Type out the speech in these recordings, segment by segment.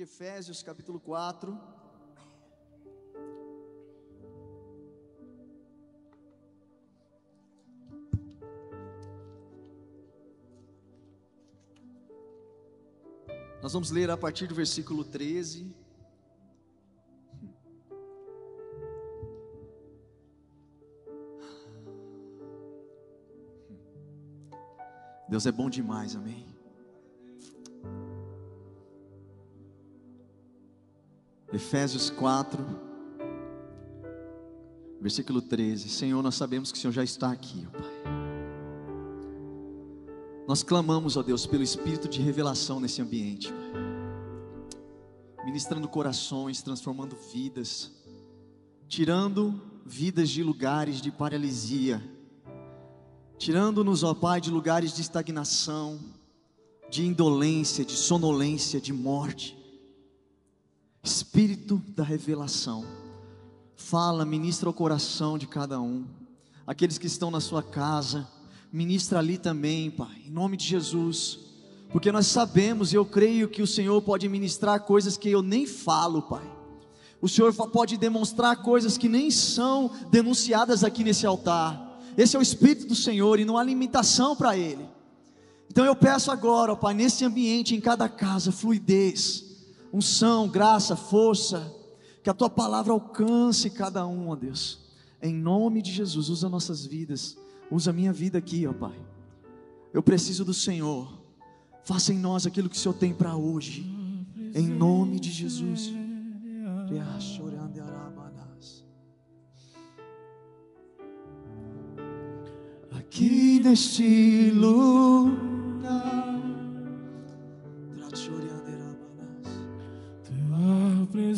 De Efésios, capítulo 4. Nós vamos ler a partir do versículo 13. Deus é bom demais, amém. Efésios 4, versículo 13. Senhor, nós sabemos que o Senhor já está aqui, ó Pai. Nós clamamos, ó Deus, pelo espírito de revelação nesse ambiente, Pai. Ministrando corações, transformando vidas, tirando vidas de lugares de paralisia, tirando-nos, ó Pai, de lugares de estagnação, de indolência, de sonolência, de morte. Espírito da revelação, fala, ministra o coração de cada um, aqueles que estão na sua casa, ministra ali também, Pai, em nome de Jesus, porque nós sabemos e eu creio que o Senhor pode ministrar coisas que eu nem falo, Pai. O Senhor pode demonstrar coisas que nem são denunciadas aqui nesse altar. Esse é o Espírito do Senhor e não há limitação para Ele. Então eu peço agora, ó Pai, nesse ambiente, em cada casa, fluidez unção, graça, força, que a tua palavra alcance cada um, ó Deus. Em nome de Jesus, usa nossas vidas, usa a minha vida aqui, ó Pai. Eu preciso do Senhor. Faça em nós aquilo que o Senhor tem para hoje. Em nome de Jesus. Aqui neste lugar.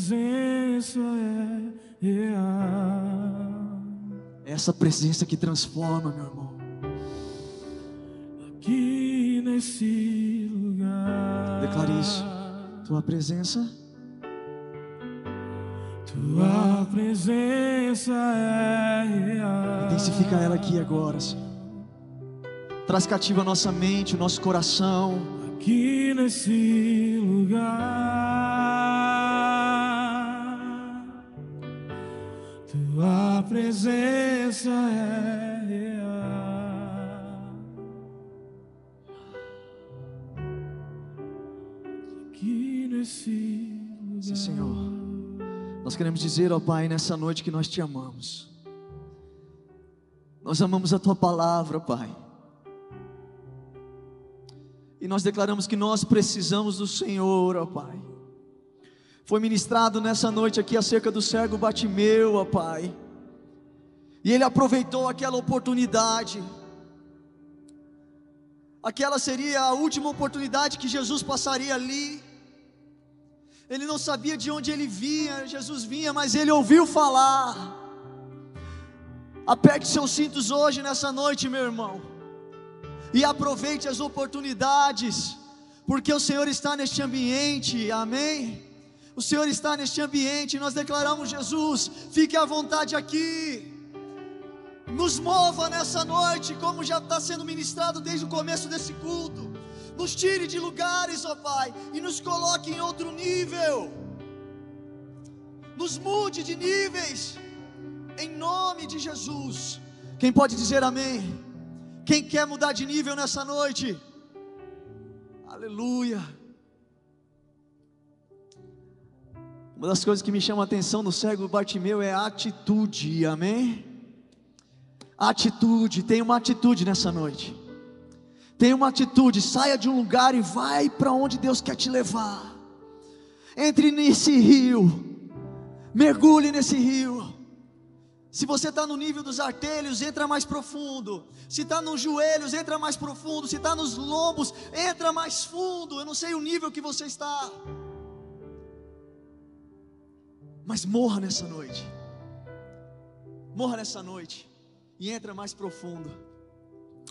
Presença é real. Essa presença que transforma, meu irmão. Aqui nesse lugar. Declare isso. Tua presença. Tua presença é real. Intensifica ela aqui agora, Senhor. Traz cativa a nossa mente, o nosso coração. Aqui nesse lugar. Tua presença é real. Aqui nesse lugar. Sim, Senhor. Nós queremos dizer, ó Pai, nessa noite que nós te amamos. Nós amamos a tua palavra, Pai. E nós declaramos que nós precisamos do Senhor, ó Pai. Foi ministrado nessa noite aqui acerca do cego Batimeu, ó Pai. E ele aproveitou aquela oportunidade. Aquela seria a última oportunidade que Jesus passaria ali. Ele não sabia de onde ele vinha, Jesus vinha, mas ele ouviu falar. Aperte seus cintos hoje, nessa noite, meu irmão, e aproveite as oportunidades, porque o Senhor está neste ambiente, amém? O Senhor está neste ambiente, nós declaramos: Jesus, fique à vontade aqui, nos mova nessa noite, como já está sendo ministrado desde o começo desse culto nos tire de lugares, ó Pai, e nos coloque em outro nível, nos mude de níveis, em nome de Jesus. Quem pode dizer amém? Quem quer mudar de nível nessa noite? Aleluia. Uma das coisas que me chama a atenção no cego Bartimeu é a atitude, amém? Atitude, tem uma atitude nessa noite. Tenha uma atitude, saia de um lugar e vai para onde Deus quer te levar. Entre nesse rio, mergulhe nesse rio. Se você está no nível dos artelhos, entra mais profundo. Se está nos joelhos, entra mais profundo. Se está nos lombos, entra mais fundo. Eu não sei o nível que você está. Mas morra nessa noite. Morra nessa noite e entra mais profundo.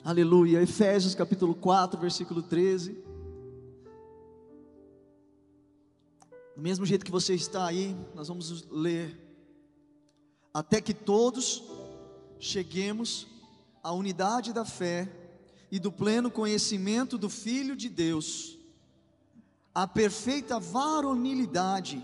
Aleluia. Efésios capítulo 4, versículo 13. Do mesmo jeito que você está aí, nós vamos ler. Até que todos cheguemos à unidade da fé e do pleno conhecimento do Filho de Deus, à perfeita varonilidade,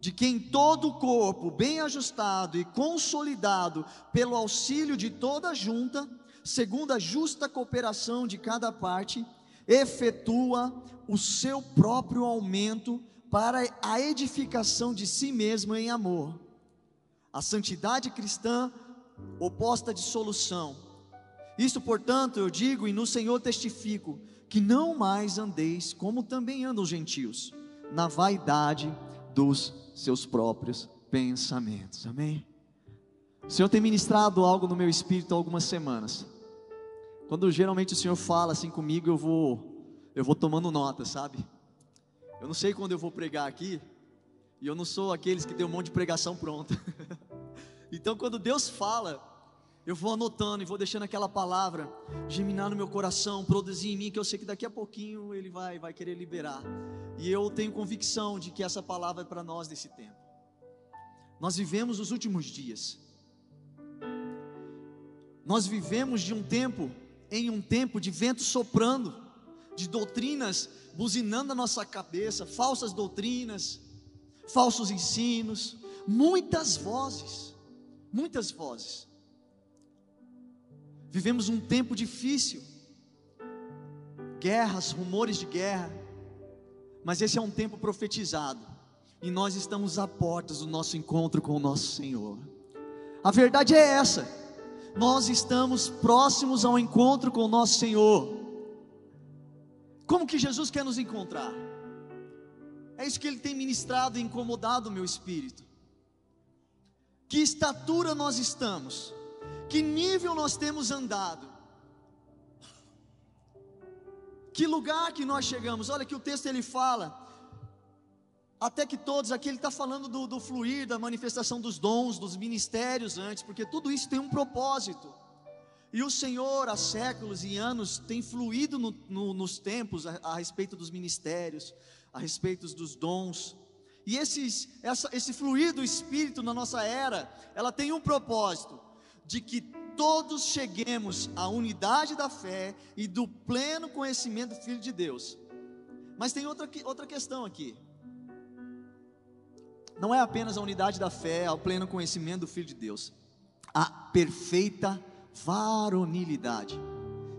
de quem todo o corpo, bem ajustado e consolidado pelo auxílio de toda a junta, segundo a justa cooperação de cada parte, efetua o seu próprio aumento para a edificação de si mesmo em amor. A santidade cristã oposta de solução. Isto, portanto, eu digo e no Senhor testifico que não mais andeis como também andam os gentios, na vaidade dos seus próprios pensamentos. Amém? O Senhor tem ministrado algo no meu espírito há algumas semanas. Quando geralmente o Senhor fala assim comigo, eu vou eu vou tomando nota, sabe? Eu não sei quando eu vou pregar aqui, e eu não sou aqueles que tem um monte de pregação pronta. então quando Deus fala, eu vou anotando e vou deixando aquela palavra germinar no meu coração, produzir em mim, que eu sei que daqui a pouquinho ele vai, vai querer liberar. E eu tenho convicção de que essa palavra é para nós nesse tempo. Nós vivemos os últimos dias. Nós vivemos de um tempo em um tempo de vento soprando, de doutrinas buzinando na nossa cabeça, falsas doutrinas, falsos ensinos, muitas vozes, muitas vozes. Vivemos um tempo difícil, guerras, rumores de guerra, mas esse é um tempo profetizado, e nós estamos à portas do nosso encontro com o nosso Senhor. A verdade é essa, nós estamos próximos ao encontro com o nosso Senhor. Como que Jesus quer nos encontrar? É isso que ele tem ministrado e incomodado o meu espírito. Que estatura nós estamos? que nível nós temos andado, que lugar que nós chegamos. Olha que o texto ele fala, até que todos, aqui ele está falando do, do fluir, da manifestação dos dons, dos ministérios antes, porque tudo isso tem um propósito. E o Senhor, há séculos e anos, tem fluído no, no, nos tempos a, a, respeito dos ministérios, a respeito dos dons. E esses, essa, esse fluir do Espírito na nossa era, ela tem um propósito de que todos cheguemos à unidade da fé e do pleno conhecimento do Filho de Deus. Mas tem outra, outra questão aqui. Não é apenas a unidade da fé, ao pleno conhecimento do Filho de Deus, a perfeita varonilidade.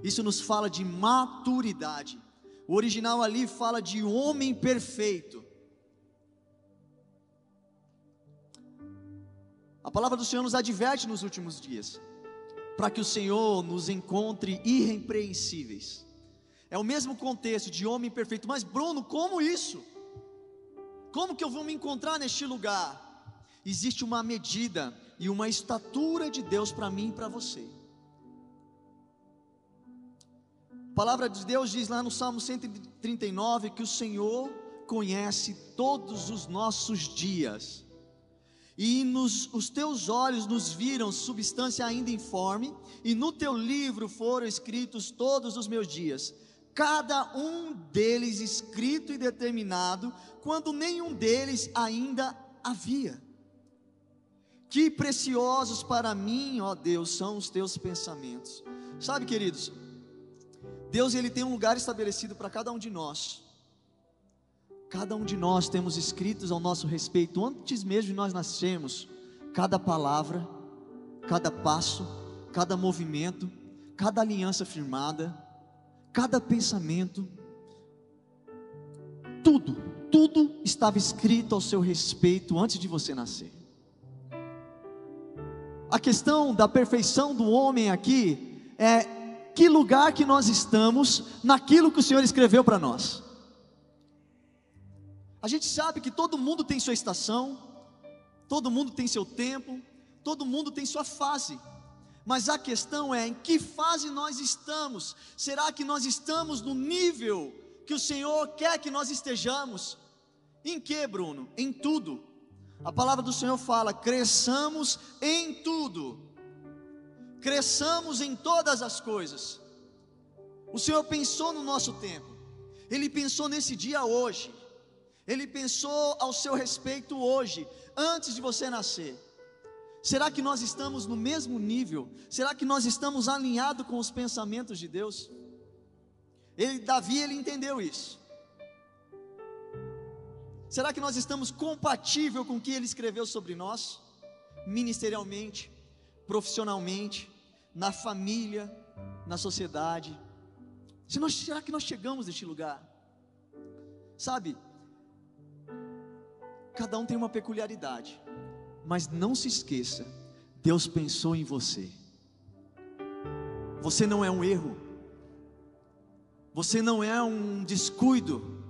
Isso nos fala de maturidade. O original ali fala de homem perfeito. A palavra do Senhor nos adverte nos últimos dias, para que o Senhor nos encontre irrepreensíveis. É o mesmo contexto de homem perfeito, mas Bruno, como isso? Como que eu vou me encontrar neste lugar? Existe uma medida e uma estatura de Deus para mim e para você. A palavra de Deus diz lá no Salmo 139 que o Senhor conhece todos os nossos dias e nos, os teus olhos nos viram substância ainda informe, e no teu livro foram escritos todos os meus dias, cada um deles escrito e determinado, quando nenhum deles ainda havia. Que preciosos para mim, ó Deus, são os teus pensamentos. Sabe, queridos, Deus ele tem um lugar estabelecido para cada um de nós. Cada um de nós temos escritos ao nosso respeito, antes mesmo de nós nascermos, cada palavra, cada passo, cada movimento, cada aliança firmada, cada pensamento, tudo tudo estava escrito ao seu respeito antes de você nascer. A questão da perfeição do homem aqui é que lugar que nós estamos naquilo que o Senhor escreveu para nós. A gente sabe que todo mundo tem sua estação, todo mundo tem seu tempo, todo mundo tem sua fase. Mas a questão é em que fase nós estamos? Será que nós estamos no nível que o Senhor quer que nós estejamos? Em que, Bruno? Em tudo. A palavra do Senhor fala: cresçamos em tudo, cresçamos em todas as coisas. O Senhor pensou no nosso tempo, Ele pensou nesse dia hoje, Ele pensou ao seu respeito hoje, antes de você nascer. Será que nós estamos no mesmo nível? Será que nós estamos alinhados com os pensamentos de Deus? Ele, Davi, ele entendeu isso. Será que nós estamos compatível com o que ele escreveu sobre nós? Ministerialmente, profissionalmente, na família, na sociedade. Se nós, será que nós chegamos neste lugar? Sabe, cada um tem uma peculiaridade, mas não se esqueça, Deus pensou em você. Você não é um erro, você não é um descuido,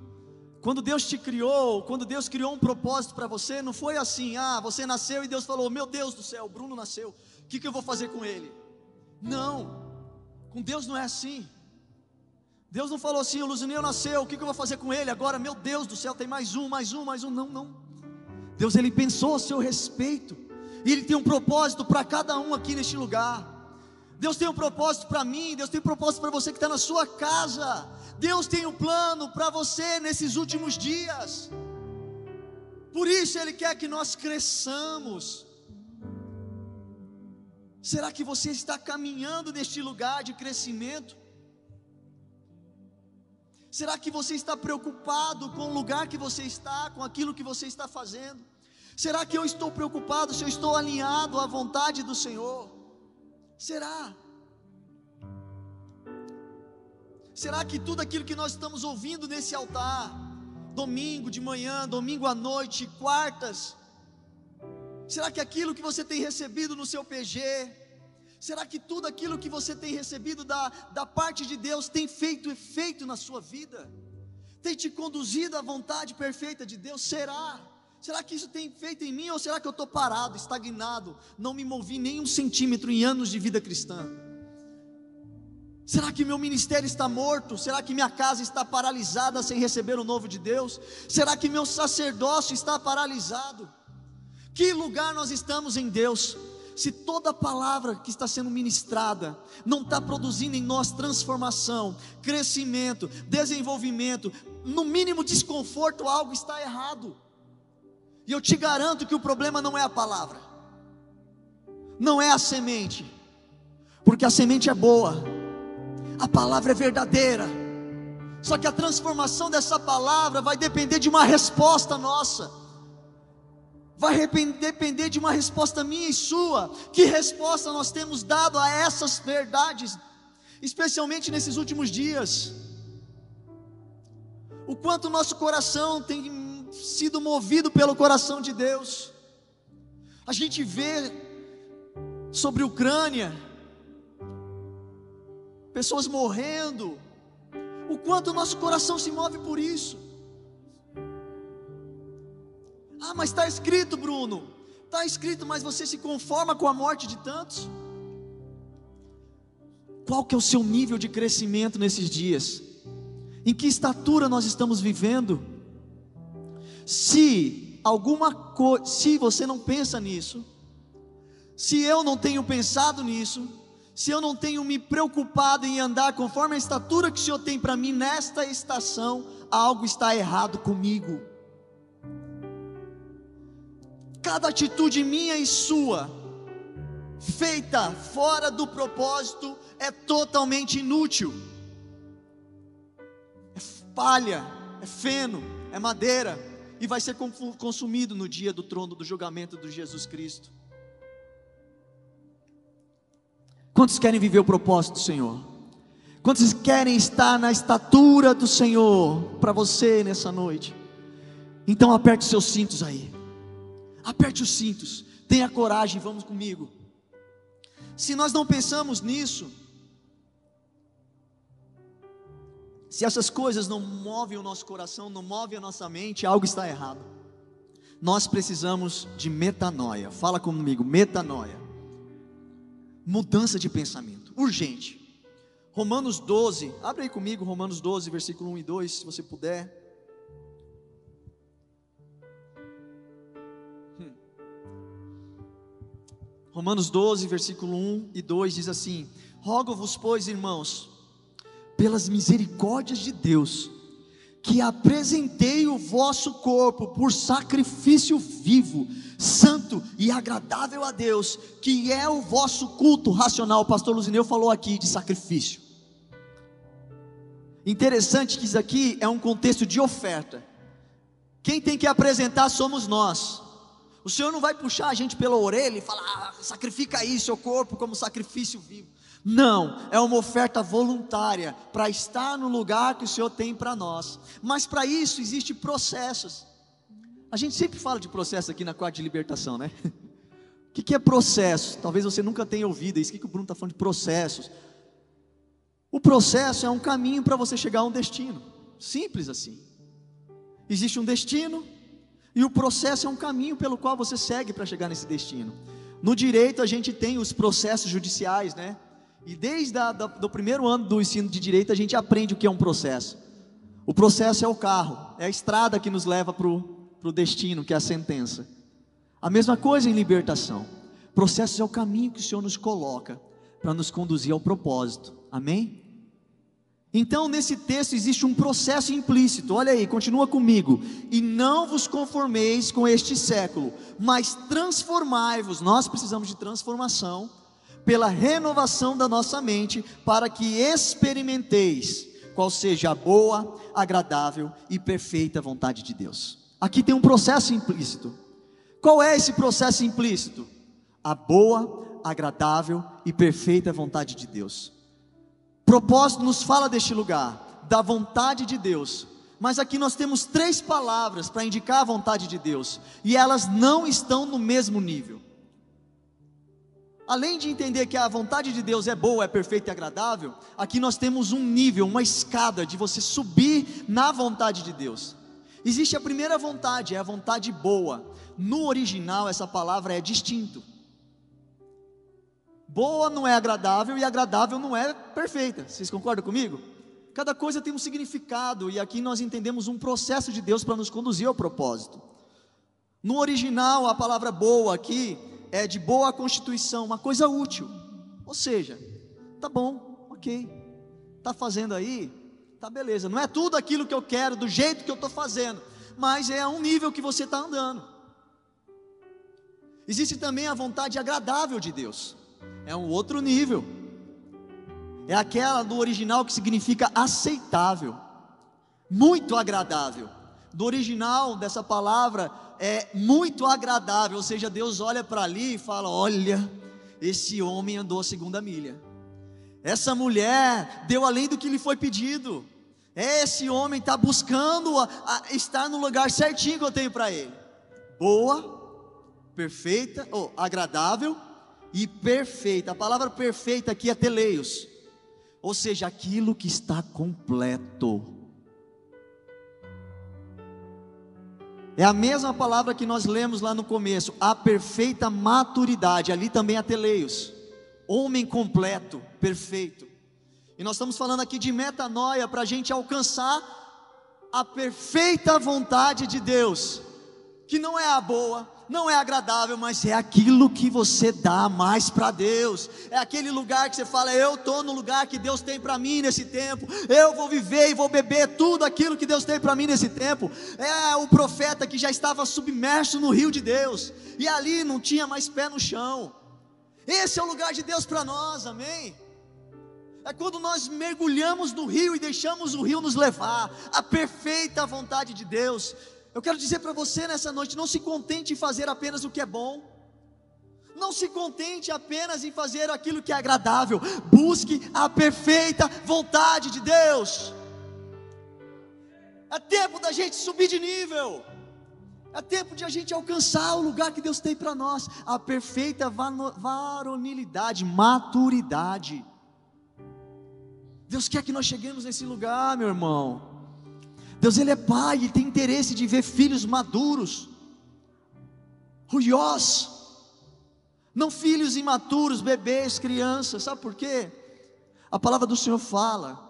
quando Deus te criou, quando Deus criou um propósito para você, não foi assim, ah, você nasceu e Deus falou: Meu Deus do céu, Bruno nasceu, o que, que eu vou fazer com ele? Não, com Deus não é assim. Deus não falou assim: O Luzineu nasceu, o que, que eu vou fazer com ele agora? Meu Deus do céu, tem mais um, mais um, mais um. Não, não. Deus ele pensou a seu respeito, e Ele tem um propósito para cada um aqui neste lugar. Deus tem um propósito para mim, Deus tem um propósito para você que está na sua casa. Deus tem um plano para você nesses últimos dias. Por isso Ele quer que nós cresçamos. Será que você está caminhando neste lugar de crescimento? Será que você está preocupado com o lugar que você está, com aquilo que você está fazendo? Será que eu estou preocupado se eu estou alinhado à vontade do Senhor? Será? Será que tudo aquilo que nós estamos ouvindo nesse altar, domingo de manhã, domingo à noite, quartas, será que aquilo que você tem recebido no seu PG, será que tudo aquilo que você tem recebido da, da parte de Deus tem feito efeito na sua vida? Tem te conduzido à vontade perfeita de Deus? Será? Será que isso tem feito em mim ou será que eu estou parado, estagnado, não me movi nem um centímetro em anos de vida cristã? Será que meu ministério está morto? Será que minha casa está paralisada sem receber o novo de Deus? Será que meu sacerdócio está paralisado? Que lugar nós estamos em Deus? Se toda palavra que está sendo ministrada não está produzindo em nós transformação, crescimento, desenvolvimento, no mínimo desconforto, algo está errado. E eu te garanto que o problema não é a palavra, não é a semente, porque a semente é boa, a palavra é verdadeira, só que a transformação dessa palavra vai depender de uma resposta nossa, vai depender de uma resposta minha e sua. Que resposta nós temos dado a essas verdades, especialmente nesses últimos dias? O quanto nosso coração tem sido movido pelo coração de Deus. A gente vê sobre Ucrânia, pessoas morrendo, o quanto o nosso coração se move por isso. Ah, mas está escrito, Bruno, está escrito, mas você se conforma com a morte de tantos? Qual que é o seu nível de crescimento nesses dias? Em que estatura nós estamos vivendo? Se alguma coisa, se você não pensa nisso, se eu não tenho pensado nisso, se eu não tenho me preocupado em andar conforme a estatura que o Senhor tem para mim nesta estação, algo está errado comigo. Cada atitude minha e sua, feita fora do propósito, é totalmente inútil. É palha, é feno, é madeira e vai ser consumido no dia do trono do julgamento de Jesus Cristo. Quantos querem viver o propósito do Senhor? Quantos querem estar na estatura do Senhor para você nessa noite? Então aperte seus cintos aí. Aperte os cintos. Tenha coragem, vamos comigo. Se nós não pensamos nisso, se essas coisas não movem o nosso coração, não movem a nossa mente, algo está errado. Nós precisamos de metanoia. Fala comigo, metanoia. Mudança de pensamento, urgente. Romanos 12, abre aí comigo, Romanos 12, versículo 1 e 2, se você puder. Hum. Romanos 12, versículo 1 e 2 diz assim: Rogo-vos, pois, irmãos, pelas misericórdias de Deus, que apresentei o vosso corpo por sacrifício vivo, santo e agradável a Deus, que é o vosso culto racional. O pastor Luzineu falou aqui de sacrifício. Interessante que isso aqui é um contexto de oferta. Quem tem que apresentar somos nós. O Senhor não vai puxar a gente pela orelha e falar, ah, sacrifica aí seu corpo como sacrifício vivo. Não, é uma oferta voluntária para estar no lugar que o Senhor tem para nós. Mas para isso existem processos. A gente sempre fala de processo aqui na quarta de libertação, né? O que, que é processo? Talvez você nunca tenha ouvido isso. O que, que o Bruno está falando de processos? O processo é um caminho para você chegar a um destino. Simples assim. Existe um destino e o processo é um caminho pelo qual você segue para chegar nesse destino. No direito a gente tem os processos judiciais, né? E desde da, do primeiro ano do ensino de direito a gente aprende o que é um processo. O processo é o carro, é a estrada que nos leva para o destino, que é a sentença. A mesma coisa em libertação. Processo é o caminho que o Senhor nos coloca para nos conduzir ao propósito. Amém? Então, nesse texto existe um processo implícito. Olha aí, continua comigo. E não vos conformeis com este século, mas transformai-vos. Nós precisamos de transformação pela renovação da nossa mente, para que experimenteis qual seja a boa, agradável e perfeita vontade de Deus. Aqui tem um processo implícito. Qual é esse processo implícito? A boa, agradável e perfeita vontade de Deus. Propósito nos fala deste lugar, da vontade de Deus. Mas aqui nós temos três palavras para indicar a vontade de Deus, e elas não estão no mesmo nível. Além de entender que a vontade de Deus é boa, é perfeita e agradável, aqui nós temos um nível, uma escada de você subir na vontade de Deus. Existe a primeira vontade, é a vontade boa. No original, essa palavra é distinto. Boa não é agradável e agradável não é perfeita. Vocês concordam comigo? Cada coisa tem um significado e aqui nós entendemos um processo de Deus para nos conduzir ao propósito. No original, a palavra boa aqui é de boa constituição, uma coisa útil. Ou seja, tá bom, ok, tá fazendo aí, tá beleza. Não é tudo aquilo que eu quero, do jeito que eu estou fazendo, mas é um nível que você está andando. Existe também a vontade agradável de Deus, é um outro nível. É aquela do original que significa aceitável, muito agradável. Do original dessa palavra é muito agradável, ou seja, Deus olha para ali e fala: Olha, esse homem andou a segunda milha, essa mulher deu além do que lhe foi pedido, esse homem está buscando a, a estar no lugar certinho que eu tenho para ele. Boa, perfeita, ou agradável e perfeita. A palavra perfeita aqui é teleios, ou seja, aquilo que está completo. É a mesma palavra que nós lemos lá no começo, a perfeita maturidade, ali também há teleios, homem completo, perfeito. E nós estamos falando aqui de metanoia para a gente alcançar a perfeita vontade de Deus, que não é a boa, não é agradável, mas é aquilo que você dá mais para Deus. É aquele lugar que você fala: Eu estou no lugar que Deus tem para mim nesse tempo. Eu vou viver e vou beber tudo aquilo que Deus tem para mim nesse tempo. É o profeta que já estava submerso no rio de Deus e ali não tinha mais pé no chão. Esse é o lugar de Deus para nós, amém? É quando nós mergulhamos no rio e deixamos o rio nos levar, a perfeita vontade de Deus. Eu quero dizer para você nessa noite: não se contente em fazer apenas o que é bom. Não se contente apenas em fazer aquilo que é agradável. Busque a perfeita vontade de Deus. É tempo da gente subir de nível. É tempo de a gente alcançar o lugar que Deus tem para nós, a perfeita varonilidade, maturidade. Deus quer que nós cheguemos nesse lugar, meu irmão. Deus ele é pai, ele tem interesse de ver filhos maduros, ruios, não filhos imaturos, bebês, crianças. Sabe por quê? A palavra do Senhor fala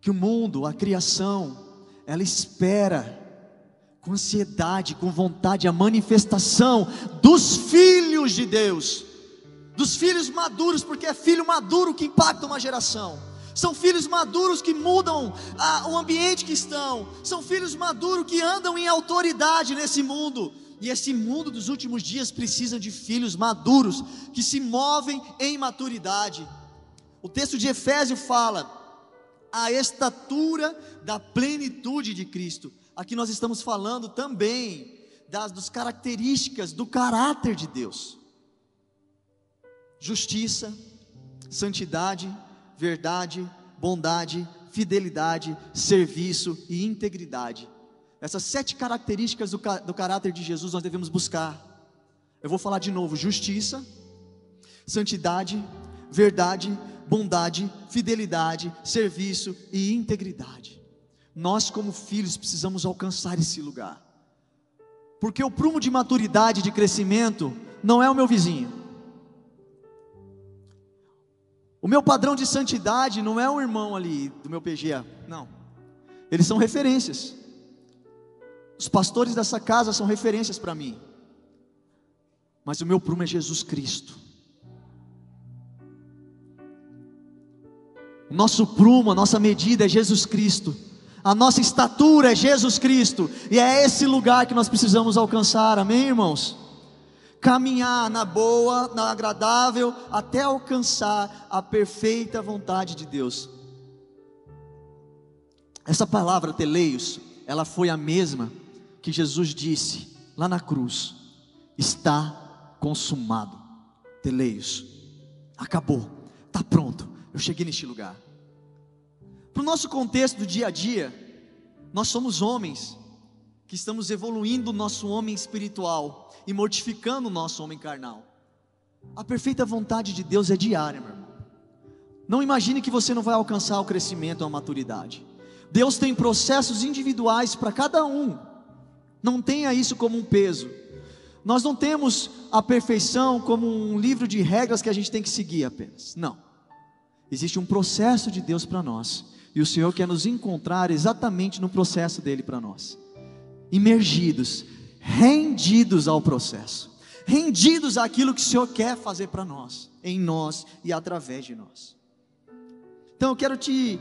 que o mundo, a criação, ela espera com ansiedade, com vontade, a manifestação dos filhos de Deus, dos filhos maduros, porque é filho maduro que impacta uma geração. São filhos maduros que mudam a, o ambiente que estão. São filhos maduros que andam em autoridade nesse mundo. E esse mundo dos últimos dias precisa de filhos maduros que se movem em maturidade. O texto de Efésio fala: a estatura da plenitude de Cristo. Aqui nós estamos falando também das, das características do caráter de Deus: justiça, santidade, verdade, bondade, fidelidade, serviço e integridade. Essas sete características do, do caráter de Jesus nós devemos buscar. Eu vou falar de novo: justiça, santidade, verdade, bondade, fidelidade, serviço e integridade. Nós, como filhos, precisamos alcançar esse lugar. Porque o prumo de maturidade, de crescimento, não é o meu vizinho. O meu padrão de santidade não é um irmão ali do meu PGA, não. Eles são referências. Os pastores dessa casa são referências para mim. Mas o meu prumo é Jesus Cristo. O nosso prumo, a nossa medida é Jesus Cristo a nossa estatura é Jesus Cristo, e é esse lugar que nós precisamos alcançar, amém, irmãos? Caminhar na boa, na agradável, até alcançar a perfeita vontade de Deus. Essa palavra teleios, ela foi a mesma que Jesus disse lá na cruz: está consumado. Teleios, acabou, está pronto. Eu cheguei neste lugar. Para o nosso contexto do dia a dia, nós somos homens que estamos evoluindo o nosso homem espiritual e mortificando o nosso homem carnal. A perfeita vontade de Deus é diária, meu irmão. Não imagine que você não vai alcançar o crescimento a maturidade. Deus tem processos individuais para cada um. Não tenha isso como um peso. Nós não temos a perfeição como um livro de regras que a gente tem que seguir apenas. Não. Existe um processo de Deus para nós. E o Senhor quer nos encontrar exatamente no processo dele para nós. Imergidos, rendidos ao processo, rendidos àquilo que o Senhor quer fazer para nós, em nós e através de nós. Então eu quero te,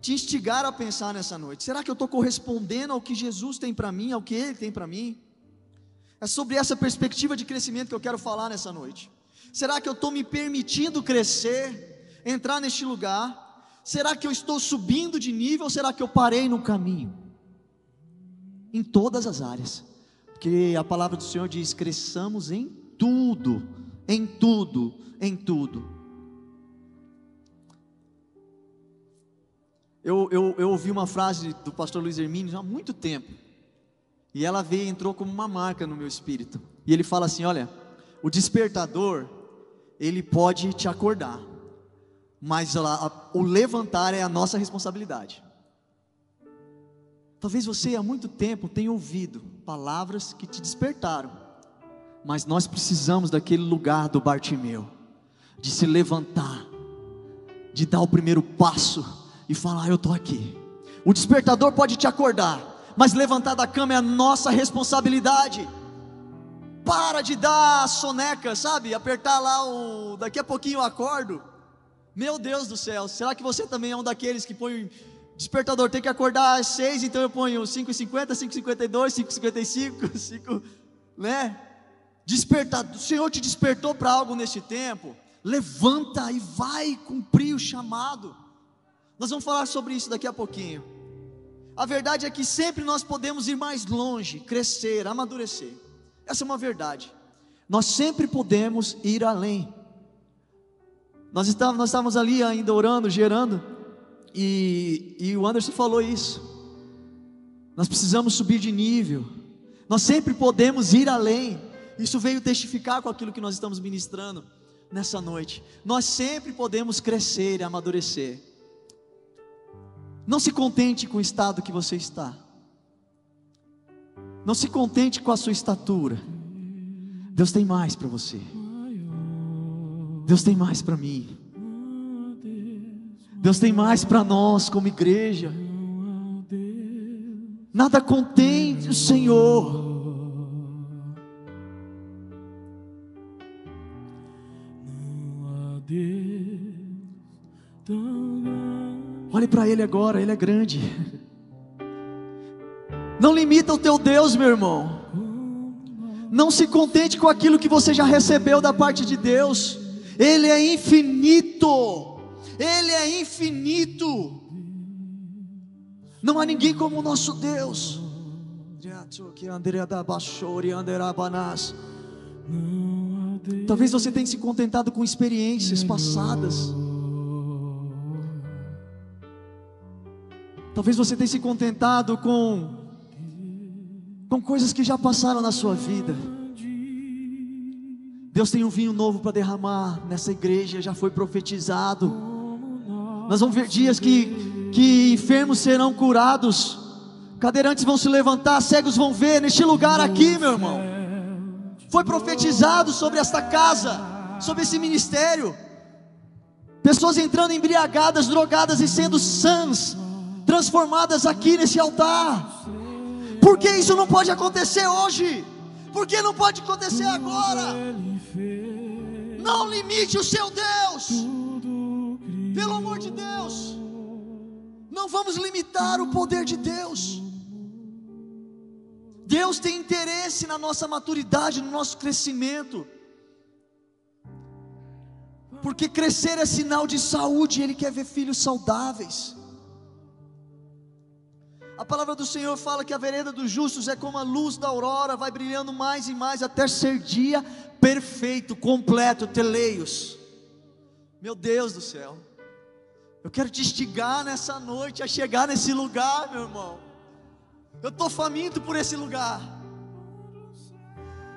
te instigar a pensar nessa noite: será que eu estou correspondendo ao que Jesus tem para mim, ao que Ele tem para mim? É sobre essa perspectiva de crescimento que eu quero falar nessa noite. Será que eu estou me permitindo crescer, entrar neste lugar? Será que eu estou subindo de nível ou será que eu parei no caminho? Em todas as áreas, porque a palavra do Senhor diz: cresçamos em tudo, em tudo, em tudo. Eu, eu, eu ouvi uma frase do pastor Luiz Hermínio há muito tempo, e ela veio entrou como uma marca no meu espírito. E ele fala assim: olha, o despertador, ele pode te acordar, mas o levantar é a nossa responsabilidade. Talvez você há muito tempo tenha ouvido palavras que te despertaram, mas nós precisamos daquele lugar do Bartimeu, de se levantar, de dar o primeiro passo e falar: Eu estou aqui. O despertador pode te acordar, mas levantar da cama é a nossa responsabilidade. Para de dar soneca, sabe? Apertar lá o. Daqui a pouquinho eu acordo. Meu Deus do céu, será que você também é um daqueles que põe despertador, tem que acordar às 6, então eu ponho 5h50, 5h52, 5h55, 5, né? Despertador, o Senhor te despertou para algo neste tempo, levanta e vai cumprir o chamado. Nós vamos falar sobre isso daqui a pouquinho. A verdade é que sempre nós podemos ir mais longe, crescer, amadurecer. Essa é uma verdade. Nós sempre podemos ir além. Nós estávamos, nós estávamos ali ainda orando, gerando, e, e o Anderson falou isso. Nós precisamos subir de nível. Nós sempre podemos ir além. Isso veio testificar com aquilo que nós estamos ministrando nessa noite. Nós sempre podemos crescer e amadurecer. Não se contente com o estado que você está. Não se contente com a sua estatura. Deus tem mais para você. Deus tem mais para mim. Deus tem mais para nós como igreja. Nada contém o Senhor. Olhe para Ele agora, Ele é grande. Não limita o teu Deus, meu irmão. Não se contente com aquilo que você já recebeu da parte de Deus. Ele é infinito. Ele é infinito. Não há ninguém como o nosso Deus. Talvez você tenha se contentado com experiências passadas. Talvez você tenha se contentado com com coisas que já passaram na sua vida. Deus tem um vinho novo para derramar nessa igreja, já foi profetizado. Nós vamos ver dias que, que enfermos serão curados, cadeirantes vão se levantar, cegos vão ver neste lugar aqui, meu irmão. Foi profetizado sobre esta casa, sobre esse ministério. Pessoas entrando embriagadas, drogadas e sendo sãs, transformadas aqui nesse altar. Por que isso não pode acontecer hoje? Por que não pode acontecer agora? Não limite o seu Deus. Pelo amor de Deus. Não vamos limitar o poder de Deus. Deus tem interesse na nossa maturidade, no nosso crescimento. Porque crescer é sinal de saúde, Ele quer ver filhos saudáveis. A palavra do Senhor fala que a vereda dos justos é como a luz da aurora, vai brilhando mais e mais até ser dia perfeito, completo, teleios. Meu Deus do céu. Eu quero te instigar nessa noite a chegar nesse lugar, meu irmão. Eu estou faminto por esse lugar.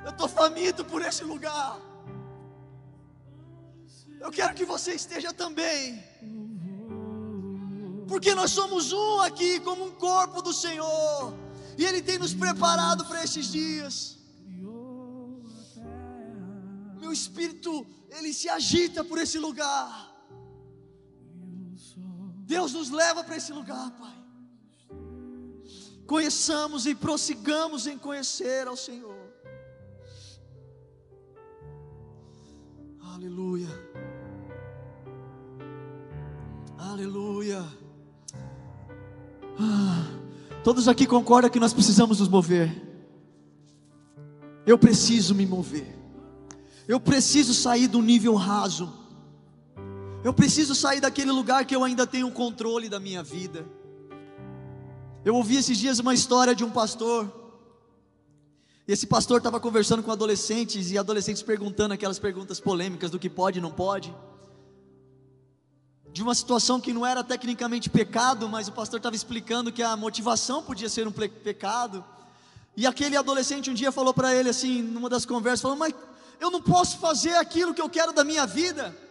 Eu estou faminto por esse lugar. Eu quero que você esteja também porque nós somos um aqui, como um corpo do Senhor, e Ele tem nos preparado para esses dias. Meu espírito, ele se agita por esse lugar. Deus nos leva para esse lugar, Pai. Conheçamos e prossigamos em conhecer ao Senhor. Aleluia. Aleluia. Ah, todos aqui concordam que nós precisamos nos mover. Eu preciso me mover. Eu preciso sair do nível raso. Eu preciso sair daquele lugar que eu ainda tenho controle da minha vida. Eu ouvi esses dias uma história de um pastor. Esse pastor estava conversando com adolescentes e adolescentes perguntando aquelas perguntas polêmicas do que pode e não pode de uma situação que não era tecnicamente pecado, mas o pastor estava explicando que a motivação podia ser um pecado. E aquele adolescente um dia falou para ele assim, numa das conversas, falou: "Mas eu não posso fazer aquilo que eu quero da minha vida".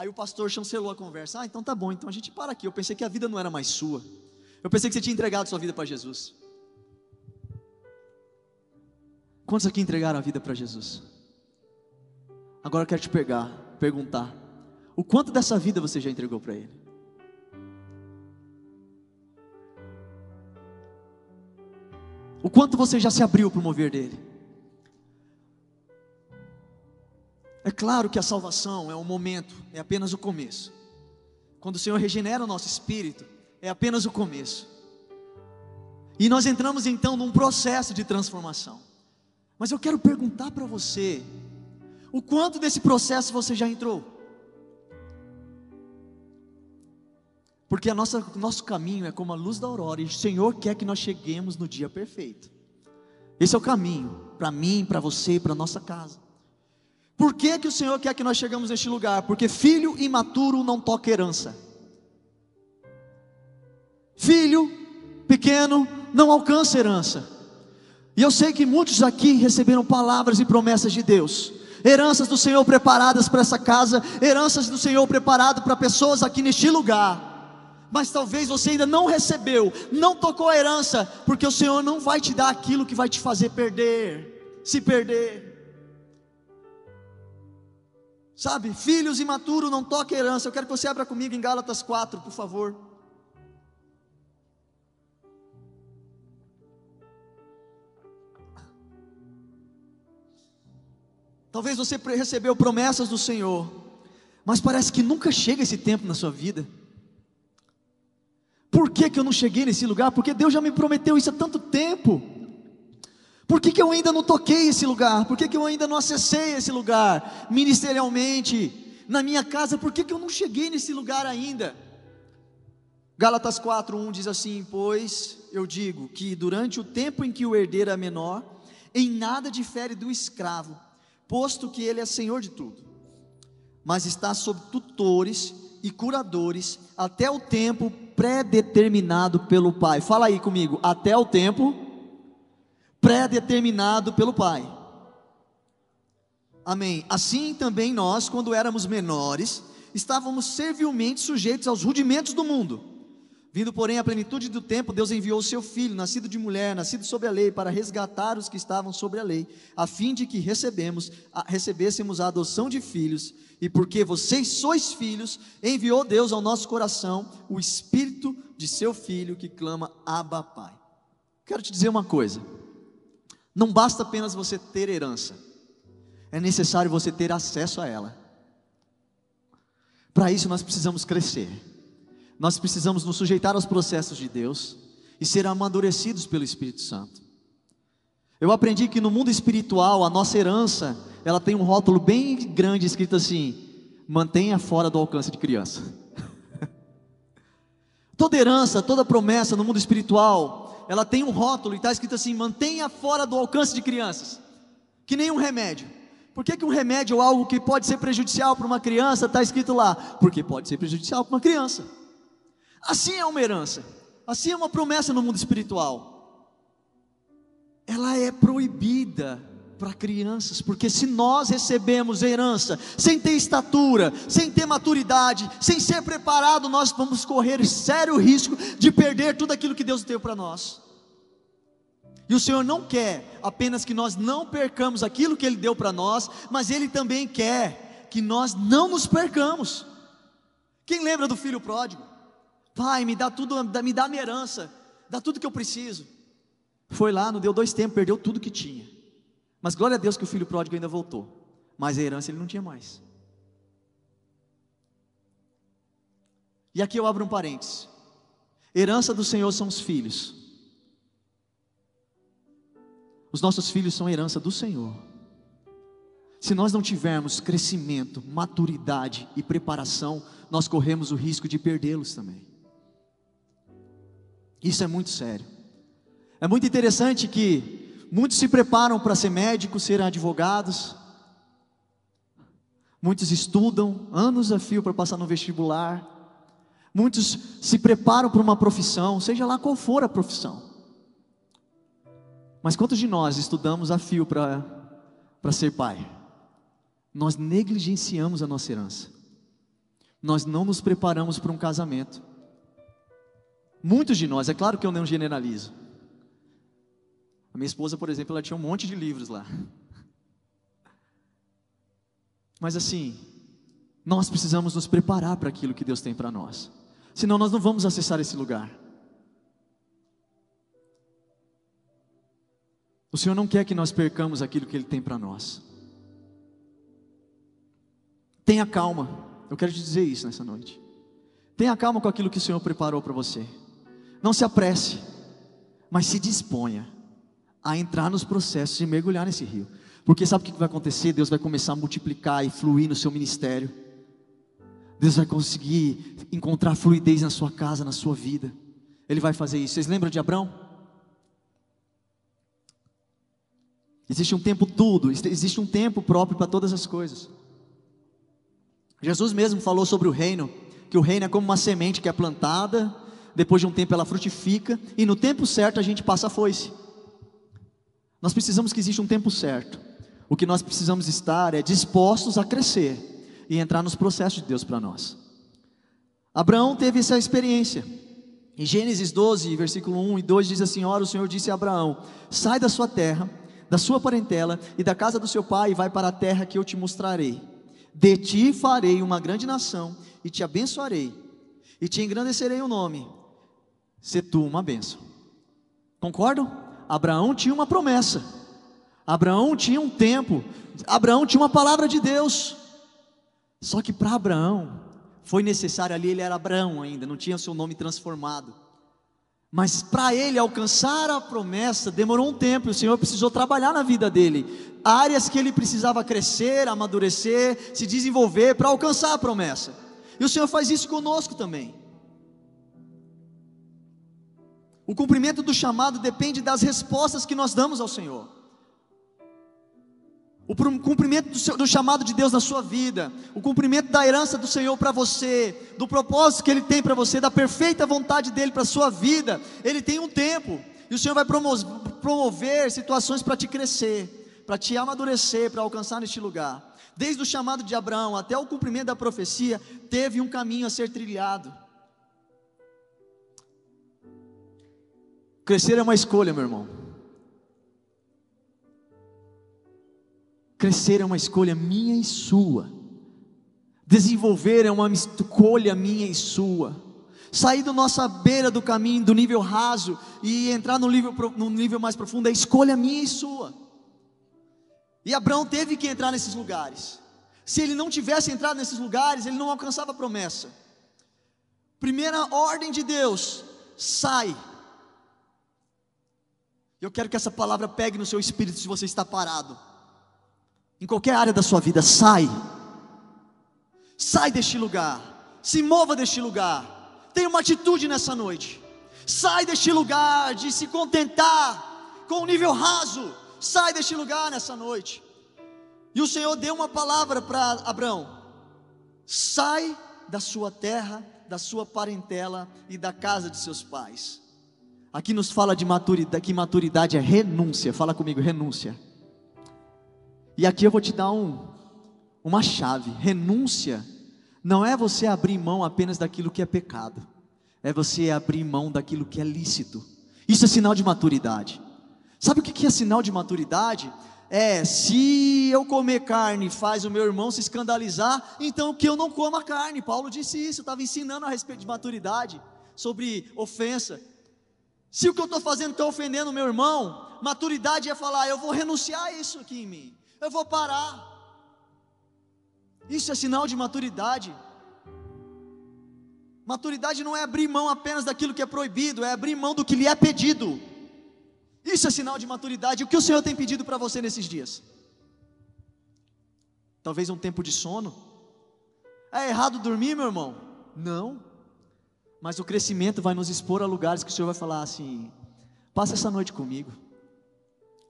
Aí o pastor chancelou a conversa. Ah, então tá bom, então a gente para aqui. Eu pensei que a vida não era mais sua. Eu pensei que você tinha entregado sua vida para Jesus. Quantos aqui entregaram a vida para Jesus? Agora eu quero te pegar, perguntar: o quanto dessa vida você já entregou para Ele? O quanto você já se abriu para o mover dele? É claro que a salvação é um momento, é apenas o começo. Quando o Senhor regenera o nosso espírito, é apenas o começo. E nós entramos então num processo de transformação. Mas eu quero perguntar para você: o quanto desse processo você já entrou? Porque nossa, nosso caminho é como a luz da aurora, e o Senhor quer que nós cheguemos no dia perfeito. Esse é o caminho, para mim, para você, para nossa casa. Por que, que o Senhor quer que nós chegamos neste lugar? Porque filho imaturo não toca herança. Filho pequeno não alcança herança. E eu sei que muitos aqui receberam palavras e promessas de Deus, heranças do Senhor preparadas para essa casa, heranças do Senhor preparado para pessoas aqui neste lugar. Mas talvez você ainda não recebeu, não tocou a herança, porque o Senhor não vai te dar aquilo que vai te fazer perder, se perder. Sabe, filhos imaturos não toquem herança. Eu quero que você abra comigo em Gálatas 4, por favor. Talvez você recebeu promessas do Senhor, mas parece que nunca chega esse tempo na sua vida. Por que, que eu não cheguei nesse lugar? Porque Deus já me prometeu isso há tanto tempo. Por que, que eu ainda não toquei esse lugar? Por que, que eu ainda não acessei esse lugar ministerialmente, na minha casa? Por que, que eu não cheguei nesse lugar ainda? Gálatas 4:1 diz assim: Pois eu digo que durante o tempo em que o herdeiro é menor, em nada difere do escravo posto que ele é senhor de tudo, mas está sob tutores e curadores até o tempo pré-determinado pelo Pai. Fala aí comigo, até o tempo pré-determinado pelo Pai. Amém. Assim também nós, quando éramos menores, estávamos servilmente sujeitos aos rudimentos do mundo. Vindo, porém, à plenitude do tempo, Deus enviou o seu filho, nascido de mulher, nascido sob a lei, para resgatar os que estavam sobre a lei, a fim de que recebemos, a, recebêssemos a adoção de filhos, e porque vocês sois filhos, enviou Deus ao nosso coração o espírito de seu filho que clama Abba Pai. Quero te dizer uma coisa: não basta apenas você ter herança, é necessário você ter acesso a ela. Para isso nós precisamos crescer nós precisamos nos sujeitar aos processos de Deus e ser amadurecidos pelo Espírito Santo. Eu aprendi que no mundo espiritual, a nossa herança, ela tem um rótulo bem grande escrito assim: mantenha fora do alcance de criança. toda herança, toda promessa no mundo espiritual, ela tem um rótulo e está escrito assim: mantenha fora do alcance de crianças, que nem um remédio. Por que, que um remédio ou algo que pode ser prejudicial para uma criança está escrito lá? Porque pode ser prejudicial para uma criança. Assim é uma herança, assim é uma promessa no mundo espiritual. Ela é proibida para crianças, porque se nós recebemos herança sem ter estatura, sem ter maturidade, sem ser preparado, nós vamos correr sério risco de perder tudo aquilo que Deus deu para nós. E o Senhor não quer apenas que nós não percamos aquilo que Ele deu para nós, mas Ele também quer que nós não nos percamos. Quem lembra do filho pródigo? Pai, me dá tudo, me dá minha herança, dá tudo que eu preciso. Foi lá, não deu dois tempos, perdeu tudo que tinha. Mas glória a Deus que o filho pródigo ainda voltou. Mas a herança ele não tinha mais. E aqui eu abro um parênteses. Herança do Senhor são os filhos. Os nossos filhos são herança do Senhor. Se nós não tivermos crescimento, maturidade e preparação, nós corremos o risco de perdê-los também. Isso é muito sério. É muito interessante que muitos se preparam para ser médicos, ser advogados. Muitos estudam anos a fio para passar no vestibular. Muitos se preparam para uma profissão, seja lá qual for a profissão. Mas quantos de nós estudamos a fio para, ser pai? Nós negligenciamos a nossa herança. Nós não nos preparamos para um casamento. Muitos de nós, é claro que eu não generalizo. A minha esposa, por exemplo, ela tinha um monte de livros lá. Mas assim, nós precisamos nos preparar para aquilo que Deus tem para nós. Senão nós não vamos acessar esse lugar. O Senhor não quer que nós percamos aquilo que Ele tem para nós. Tenha calma, eu quero te dizer isso nessa noite. Tenha calma com aquilo que o Senhor preparou para você. Não se apresse, mas se disponha a entrar nos processos e mergulhar nesse rio. Porque sabe o que vai acontecer? Deus vai começar a multiplicar e fluir no seu ministério. Deus vai conseguir encontrar fluidez na sua casa, na sua vida. Ele vai fazer isso. Vocês lembram de Abraão? Existe um tempo tudo, existe um tempo próprio para todas as coisas. Jesus mesmo falou sobre o reino, que o reino é como uma semente que é plantada, depois de um tempo ela frutifica, e no tempo certo a gente passa a foice. Nós precisamos que exista um tempo certo. O que nós precisamos estar é dispostos a crescer e entrar nos processos de Deus para nós. Abraão teve essa experiência. Em Gênesis 12, versículo 1 e 2 diz assim: Ora, o Senhor disse a Abraão: Sai da sua terra, da sua parentela e da casa do seu pai e vai para a terra que eu te mostrarei. De ti farei uma grande nação e te abençoarei e te engrandecerei o nome. Se tu uma bênção. Concordam? Abraão tinha uma promessa. Abraão tinha um tempo. Abraão tinha uma palavra de Deus. Só que para Abraão foi necessário ali, ele era Abraão ainda, não tinha seu nome transformado. Mas para ele alcançar a promessa, demorou um tempo, e o Senhor precisou trabalhar na vida dele. Áreas que ele precisava crescer, amadurecer, se desenvolver para alcançar a promessa. E o Senhor faz isso conosco também. O cumprimento do chamado depende das respostas que nós damos ao Senhor. O cumprimento do, seu, do, chamado de Deus na sua vida, o cumprimento da herança do Senhor para você, do propósito que Ele tem para você, da perfeita vontade dele para a sua vida, Ele tem um tempo, e o Senhor vai promover, promover situações para te crescer, para te amadurecer, para alcançar neste lugar. Desde o chamado de Abraão até o cumprimento da profecia, teve um caminho a ser trilhado. Crescer é uma escolha, meu irmão. Crescer é uma escolha minha e sua. Desenvolver é uma escolha minha e sua. Sair da nossa beira do caminho, do nível raso, e entrar no nível, no nível mais profundo é escolha minha e sua. E Abraão teve que entrar nesses lugares. Se ele não tivesse entrado nesses lugares, ele não alcançava a promessa. Primeira ordem de Deus: sai eu quero que essa palavra pegue no seu espírito se você está parado. Em qualquer área da sua vida, sai. Sai deste lugar. Se mova deste lugar. Tenha uma atitude nessa noite. Sai deste lugar de se contentar com o um nível raso. Sai deste lugar nessa noite. E o Senhor deu uma palavra para Abraão: sai da sua terra, da sua parentela e da casa de seus pais. Aqui nos fala de maturidade, que maturidade é renúncia. Fala comigo, renúncia. E aqui eu vou te dar um, uma chave. Renúncia não é você abrir mão apenas daquilo que é pecado, é você abrir mão daquilo que é lícito. Isso é sinal de maturidade. Sabe o que é sinal de maturidade? É, se eu comer carne faz o meu irmão se escandalizar, então que eu não coma carne. Paulo disse isso, estava ensinando a respeito de maturidade, sobre ofensa. Se o que eu estou fazendo está ofendendo meu irmão, maturidade é falar: eu vou renunciar a isso aqui em mim, eu vou parar. Isso é sinal de maturidade. Maturidade não é abrir mão apenas daquilo que é proibido, é abrir mão do que lhe é pedido. Isso é sinal de maturidade. O que o Senhor tem pedido para você nesses dias? Talvez um tempo de sono. É errado dormir, meu irmão? Não. Mas o crescimento vai nos expor a lugares que o Senhor vai falar assim: passa essa noite comigo,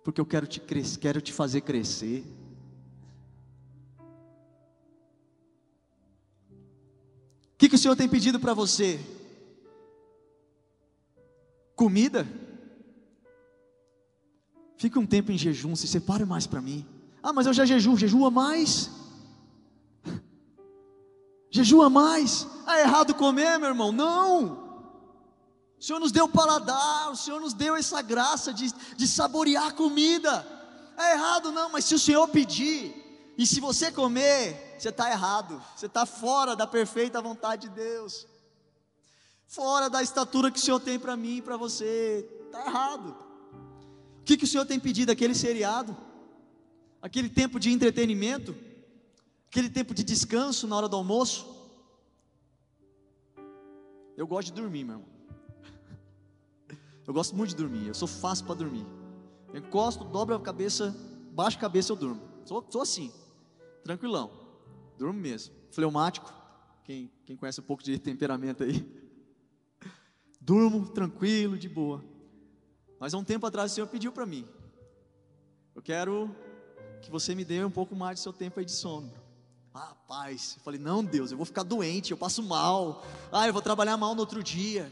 porque eu quero te, quero te fazer crescer. O que, que o Senhor tem pedido para você? Comida? Fica um tempo em jejum, se separe mais para mim. Ah, mas eu já jejuo, jejua mais. Jejua mais. É errado comer, meu irmão? Não. O Senhor nos deu paladar, o Senhor nos deu essa graça de, de saborear comida. É errado, não, mas se o Senhor pedir, e se você comer, você está errado, você está fora da perfeita vontade de Deus, fora da estatura que o Senhor tem para mim e para você, está errado. O que, que o Senhor tem pedido? Aquele seriado, aquele tempo de entretenimento, aquele tempo de descanso na hora do almoço. Eu gosto de dormir, meu irmão. Eu gosto muito de dormir, eu sou fácil para dormir. Eu encosto, dobro a cabeça, baixo a cabeça, eu durmo. Sou, sou assim, tranquilão, durmo mesmo. Fleumático, quem, quem conhece um pouco de temperamento aí. Durmo tranquilo, de boa. Mas há um tempo atrás o Senhor pediu para mim: Eu quero que você me dê um pouco mais do seu tempo aí de sono. Ah, paz. Eu falei, não, Deus, eu vou ficar doente, eu passo mal. Ah, eu vou trabalhar mal no outro dia.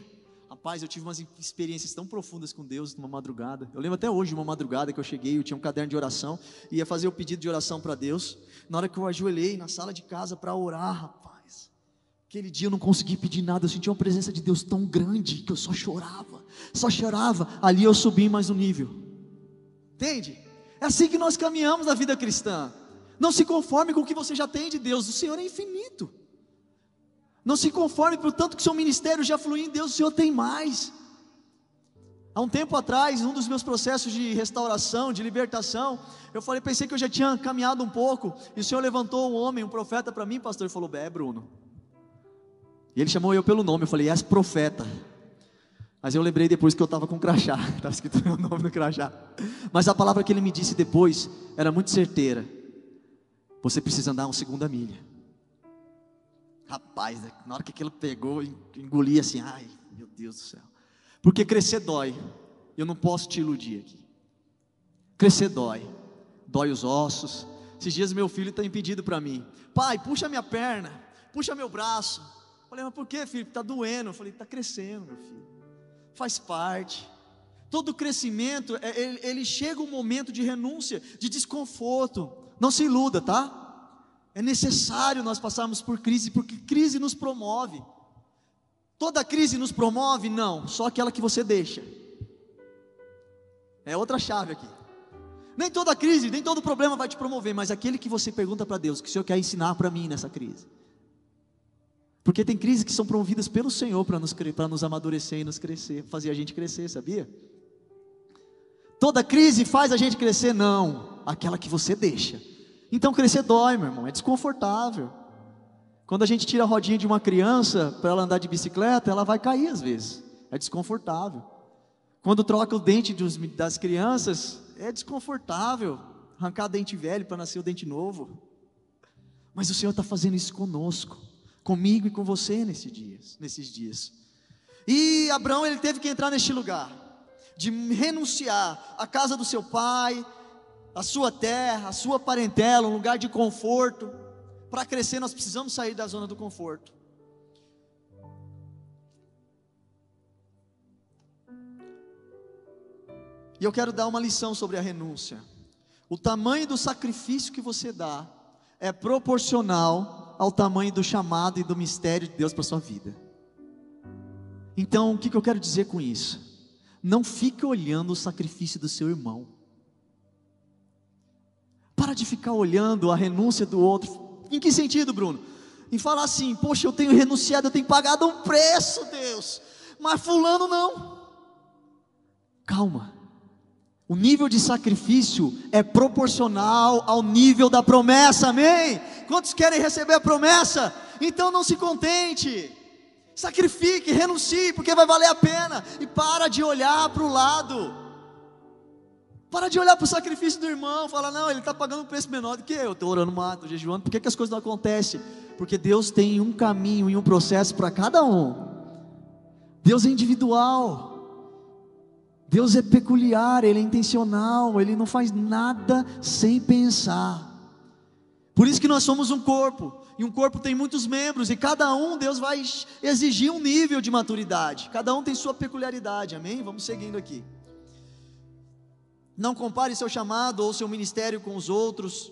Rapaz, eu tive umas experiências tão profundas com Deus numa madrugada. Eu lembro até hoje uma madrugada que eu cheguei, eu tinha um caderno de oração, ia fazer o pedido de oração para Deus. Na hora que eu ajoelhei na sala de casa para orar, rapaz, aquele dia eu não consegui pedir nada, eu senti uma presença de Deus tão grande que eu só chorava, só chorava. Ali eu subi mais um nível. Entende? É assim que nós caminhamos na vida cristã. Não se conforme com o que você já tem de Deus, o Senhor é infinito. Não se conforme por tanto que seu ministério já flui em Deus, o Senhor tem mais. Há um tempo atrás, um dos meus processos de restauração, de libertação, eu falei, pensei que eu já tinha caminhado um pouco, e o Senhor levantou um homem, um profeta para mim, pastor, e falou: É, Bruno. E ele chamou eu pelo nome, eu falei: És profeta. Mas eu lembrei depois que eu estava com crachá, estava escrito meu nome no crachá. Mas a palavra que ele me disse depois era muito certeira. Você precisa andar uma segunda milha. Rapaz, né, na hora que aquilo pegou, engoli assim, ai, meu Deus do céu. Porque crescer dói. Eu não posso te iludir aqui. Crescer dói. Dói os ossos. Esses dias meu filho está impedido para mim. Pai, puxa minha perna, puxa meu braço. Falei, mas por que, filho? Está doendo. Eu falei, está crescendo, meu filho. Faz parte. Todo crescimento, é, ele chega um momento de renúncia, de desconforto. Não se iluda, tá? É necessário nós passarmos por crise, porque crise nos promove. Toda crise nos promove? Não, só aquela que você deixa. É outra chave aqui. Nem toda crise, nem todo problema vai te promover, mas aquele que você pergunta para Deus, que o Senhor quer ensinar para mim nessa crise. Porque tem crises que são promovidas pelo Senhor para nos, nos amadurecer e nos crescer, fazer a gente crescer, sabia? Toda crise faz a gente crescer? Não, aquela que você deixa. Então crescer dói, meu irmão, é desconfortável. Quando a gente tira a rodinha de uma criança para ela andar de bicicleta, ela vai cair às vezes. É desconfortável. Quando troca o dente dos, das crianças, é desconfortável. Arrancar dente velho para nascer o dente novo. Mas o Senhor está fazendo isso conosco, comigo e com você nesses dias, nesses dias. E Abraão ele teve que entrar neste lugar de renunciar à casa do seu pai, a sua terra, a sua parentela, um lugar de conforto. Para crescer, nós precisamos sair da zona do conforto. E eu quero dar uma lição sobre a renúncia. O tamanho do sacrifício que você dá é proporcional ao tamanho do chamado e do mistério de Deus para sua vida. Então, o que, que eu quero dizer com isso? Não fique olhando o sacrifício do seu irmão. Para de ficar olhando a renúncia do outro. Em que sentido, Bruno? Em falar assim, poxa, eu tenho renunciado, eu tenho pagado um preço, Deus, mas fulano não. Calma. O nível de sacrifício é proporcional ao nível da promessa, amém? Quantos querem receber a promessa? Então não se contente. Sacrifique, renuncie, porque vai valer a pena. E para de olhar para o lado. Para de olhar para o sacrifício do irmão, fala, não, ele está pagando um preço menor do que eu, estou orando mais, estou jejuando, por que, que as coisas não acontecem? Porque Deus tem um caminho e um processo para cada um. Deus é individual. Deus é peculiar, Ele é intencional, Ele não faz nada sem pensar. Por isso que nós somos um corpo, e um corpo tem muitos membros, e cada um Deus vai exigir um nível de maturidade, cada um tem sua peculiaridade, amém? Vamos seguindo aqui. Não compare seu chamado ou seu ministério com os outros,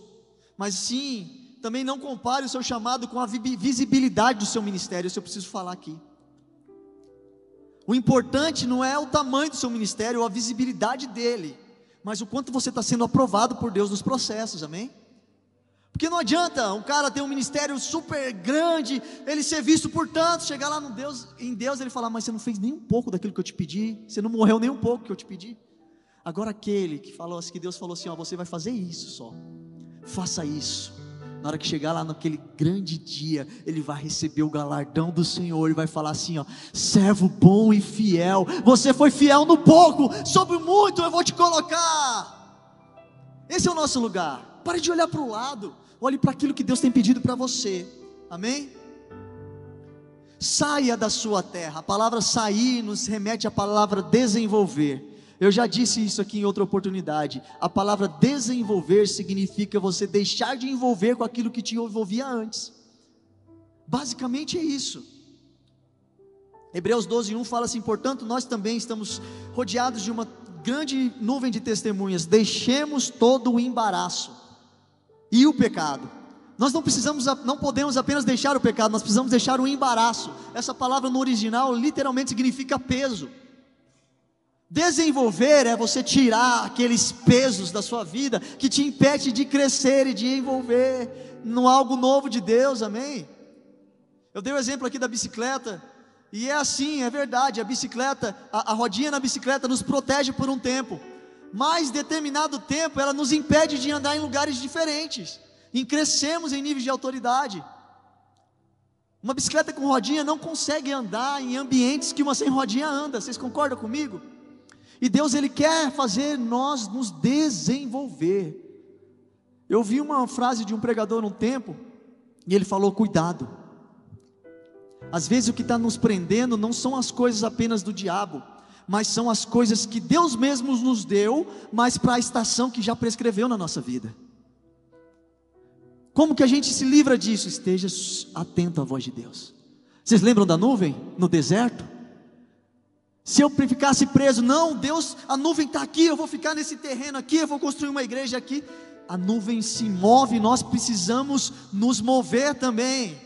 mas sim, também não compare o seu chamado com a visibilidade do seu ministério. Isso eu preciso falar aqui. O importante não é o tamanho do seu ministério ou a visibilidade dele, mas o quanto você está sendo aprovado por Deus nos processos, amém? Porque não adianta um cara ter um ministério super grande, ele ser visto por tanto, chegar lá no Deus, em Deus ele falar, mas você não fez nem um pouco daquilo que eu te pedi, você não morreu nem um pouco que eu te pedi. Agora aquele que falou que Deus falou assim, ó, você vai fazer isso só. Faça isso. Na hora que chegar lá naquele grande dia, ele vai receber o galardão do Senhor e vai falar assim, ó: "Servo bom e fiel, você foi fiel no pouco, sobre muito eu vou te colocar". Esse é o nosso lugar. Pare de olhar para o lado, olhe para aquilo que Deus tem pedido para você. Amém? Saia da sua terra. A palavra sair nos remete à palavra desenvolver. Eu já disse isso aqui em outra oportunidade. A palavra desenvolver significa você deixar de envolver com aquilo que te envolvia antes. Basicamente é isso. Hebreus 12, 1 fala assim: portanto, nós também estamos rodeados de uma grande nuvem de testemunhas, deixemos todo o embaraço e o pecado. Nós não precisamos, não podemos apenas deixar o pecado, nós precisamos deixar o embaraço. Essa palavra no original literalmente significa peso. Desenvolver é você tirar aqueles pesos da sua vida que te impede de crescer e de envolver no algo novo de Deus, amém? Eu dei o um exemplo aqui da bicicleta, e é assim, é verdade, a bicicleta, a, a rodinha na bicicleta nos protege por um tempo, mas determinado tempo ela nos impede de andar em lugares diferentes, em crescemos em níveis de autoridade. Uma bicicleta com rodinha não consegue andar em ambientes que uma sem rodinha anda, vocês concordam comigo? E Deus ele quer fazer nós nos desenvolver. Eu vi uma frase de um pregador um tempo, e ele falou: cuidado. Às vezes o que está nos prendendo não são as coisas apenas do diabo, mas são as coisas que Deus mesmo nos deu, mas para a estação que já prescreveu na nossa vida. Como que a gente se livra disso? Esteja atento à voz de Deus. Vocês lembram da nuvem no deserto? Se eu ficasse preso, não, Deus, a nuvem está aqui, eu vou ficar nesse terreno aqui, eu vou construir uma igreja aqui. A nuvem se move, nós precisamos nos mover também.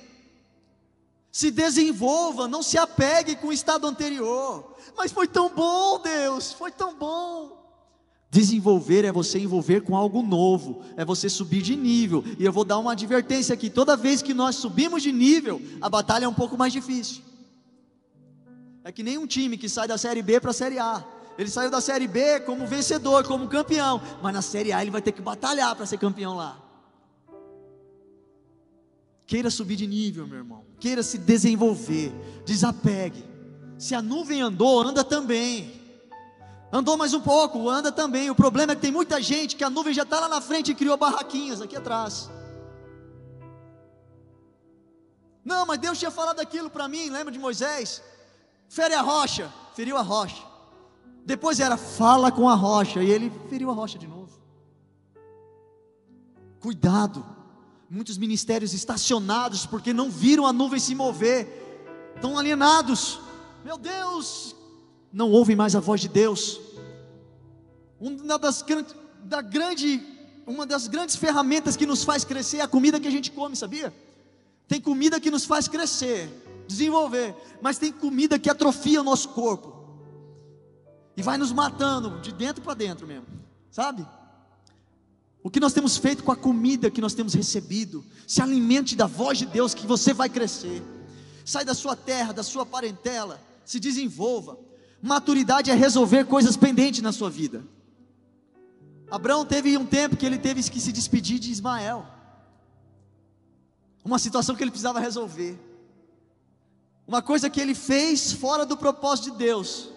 Se desenvolva, não se apegue com o estado anterior. Mas foi tão bom, Deus, foi tão bom. Desenvolver é você envolver com algo novo, é você subir de nível. E eu vou dar uma advertência aqui: toda vez que nós subimos de nível, a batalha é um pouco mais difícil. É que nem um time que sai da série B para a série A. Ele saiu da série B como vencedor, como campeão, mas na série A ele vai ter que batalhar para ser campeão lá. Queira subir de nível, meu irmão. Queira se desenvolver. Desapegue. Se a nuvem andou, anda também. Andou mais um pouco, anda também. O problema é que tem muita gente que a nuvem já está lá na frente e criou barraquinhas aqui atrás. Não, mas Deus tinha falado aquilo para mim, lembra de Moisés? Fere a rocha, feriu a rocha. Depois era fala com a rocha, e ele feriu a rocha de novo. Cuidado muitos ministérios estacionados porque não viram a nuvem se mover, estão alienados. Meu Deus, não ouvem mais a voz de Deus. Uma das, da grande, uma das grandes ferramentas que nos faz crescer é a comida que a gente come, sabia? Tem comida que nos faz crescer, desenvolver, mas tem comida que atrofia o nosso corpo e vai nos matando de dentro para dentro mesmo, sabe? O que nós temos feito com a comida que nós temos recebido? Se alimente da voz de Deus que você vai crescer. Sai da sua terra, da sua parentela, se desenvolva. Maturidade é resolver coisas pendentes na sua vida. Abraão teve um tempo que ele teve que se despedir de Ismael. Uma situação que ele precisava resolver. Uma coisa que ele fez fora do propósito de Deus.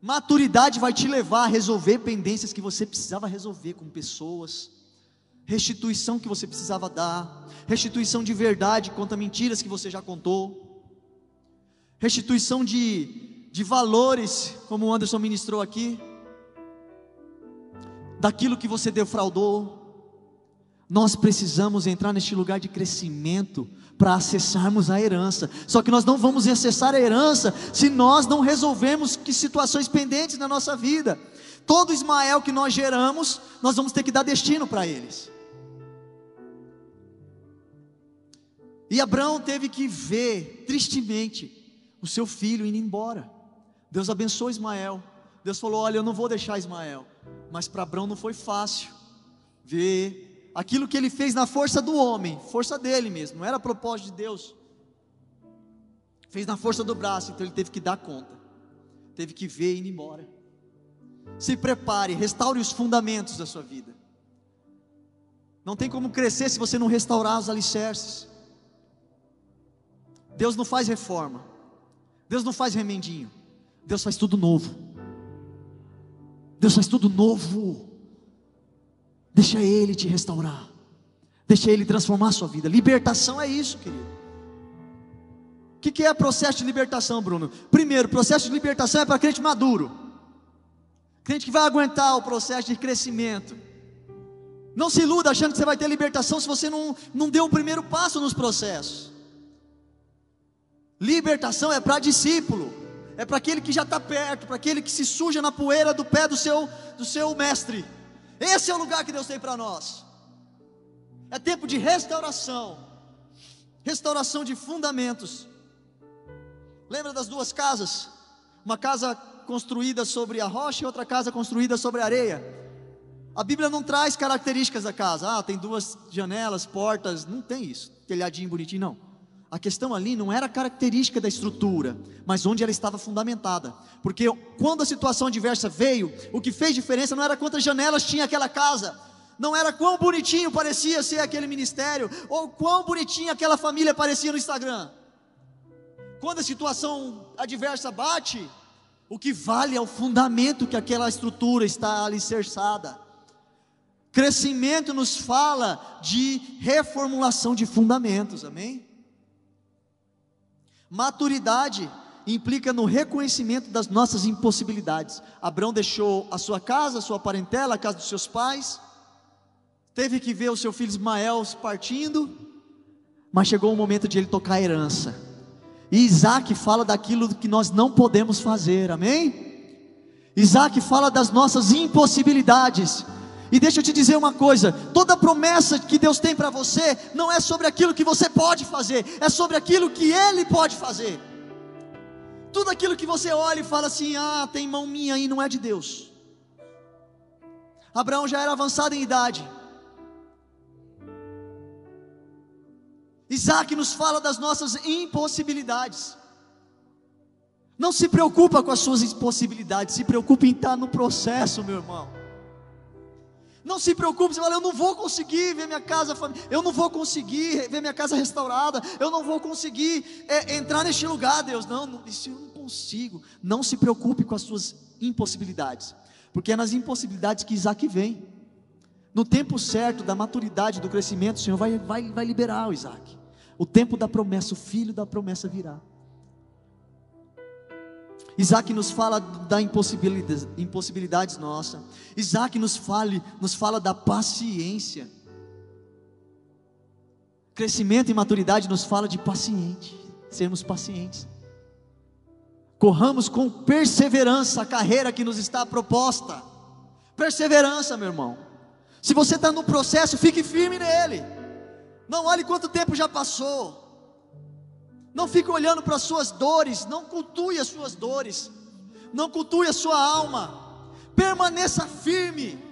Maturidade vai te levar a resolver pendências que você precisava resolver com pessoas, restituição que você precisava dar, restituição de verdade quanto a mentiras que você já contou, restituição de, de valores, como o Anderson ministrou aqui, daquilo que você defraudou. Nós precisamos entrar neste lugar de crescimento para acessarmos a herança. Só que nós não vamos acessar a herança se nós não resolvermos que situações pendentes na nossa vida. Todo Ismael que nós geramos, nós vamos ter que dar destino para eles. E Abraão teve que ver, tristemente, o seu filho indo embora. Deus abençoou Ismael. Deus falou: Olha, eu não vou deixar Ismael. Mas para Abraão não foi fácil ver aquilo que ele fez na força do homem, força dele mesmo, não era propósito de Deus. Fez na força do braço, então ele teve que dar conta, teve que ver e ir embora. Se prepare, restaure os fundamentos da sua vida. Não tem como crescer se você não restaurar os alicerces. Deus não faz reforma, Deus não faz remendinho, Deus faz tudo novo. Deus faz tudo novo. Deixa Ele te restaurar. Deixa Ele transformar a sua vida. Libertação é isso, querido. O que, que é processo de libertação, Bruno? Primeiro, processo de libertação é para crente maduro. Crente que vai aguentar o processo de crescimento. Não se iluda achando que você vai ter libertação se você não, não deu o primeiro passo nos processos. Libertação é para discípulo, é para aquele que já está perto, para aquele que se suja na poeira do pé do seu, do seu mestre. Esse é o lugar que Deus tem para nós. É tempo de restauração, restauração de fundamentos. Lembra das duas casas? Uma casa construída sobre a rocha e outra casa construída sobre a areia. A Bíblia não traz características da casa. Ah, tem duas janelas, portas. Não tem isso. Telhadinho bonitinho, não. A questão ali não era característica da estrutura, mas onde ela estava fundamentada. Porque quando a situação adversa veio, o que fez diferença não era quantas janelas tinha aquela casa, não era quão bonitinho parecia ser aquele ministério, ou quão bonitinha aquela família parecia no Instagram. Quando a situação adversa bate, o que vale é o fundamento que aquela estrutura está alicerçada. Crescimento nos fala de reformulação de fundamentos, amém? Maturidade implica no reconhecimento das nossas impossibilidades. Abraão deixou a sua casa, a sua parentela, a casa dos seus pais, teve que ver o seu filho Ismael partindo, mas chegou o momento de ele tocar a herança. E Isaac fala daquilo que nós não podemos fazer, amém? Isaac fala das nossas impossibilidades. E deixa eu te dizer uma coisa: toda promessa que Deus tem para você não é sobre aquilo que você pode fazer, é sobre aquilo que Ele pode fazer. Tudo aquilo que você olha e fala assim: ah, tem mão minha aí, não é de Deus. Abraão já era avançado em idade. Isaac nos fala das nossas impossibilidades. Não se preocupa com as suas impossibilidades, se preocupe em estar no processo, meu irmão. Não se preocupe, você fala, eu não vou conseguir ver minha casa, eu não vou conseguir ver minha casa restaurada, eu não vou conseguir é, entrar neste lugar, Deus. Não, isso eu não consigo. Não se preocupe com as suas impossibilidades, porque é nas impossibilidades que Isaac vem. No tempo certo da maturidade, do crescimento, o Senhor vai, vai, vai liberar o Isaac. O tempo da promessa, o filho da promessa virá. Isaac nos fala da impossibilidade, impossibilidades nossa. Isaac nos fala, nos fala da paciência. Crescimento e maturidade nos fala de paciente, sermos pacientes. Corramos com perseverança a carreira que nos está proposta. Perseverança, meu irmão. Se você está no processo, fique firme nele. Não olhe quanto tempo já passou. Não fique olhando para as suas dores, não cultue as suas dores, não cultue a sua alma, permaneça firme.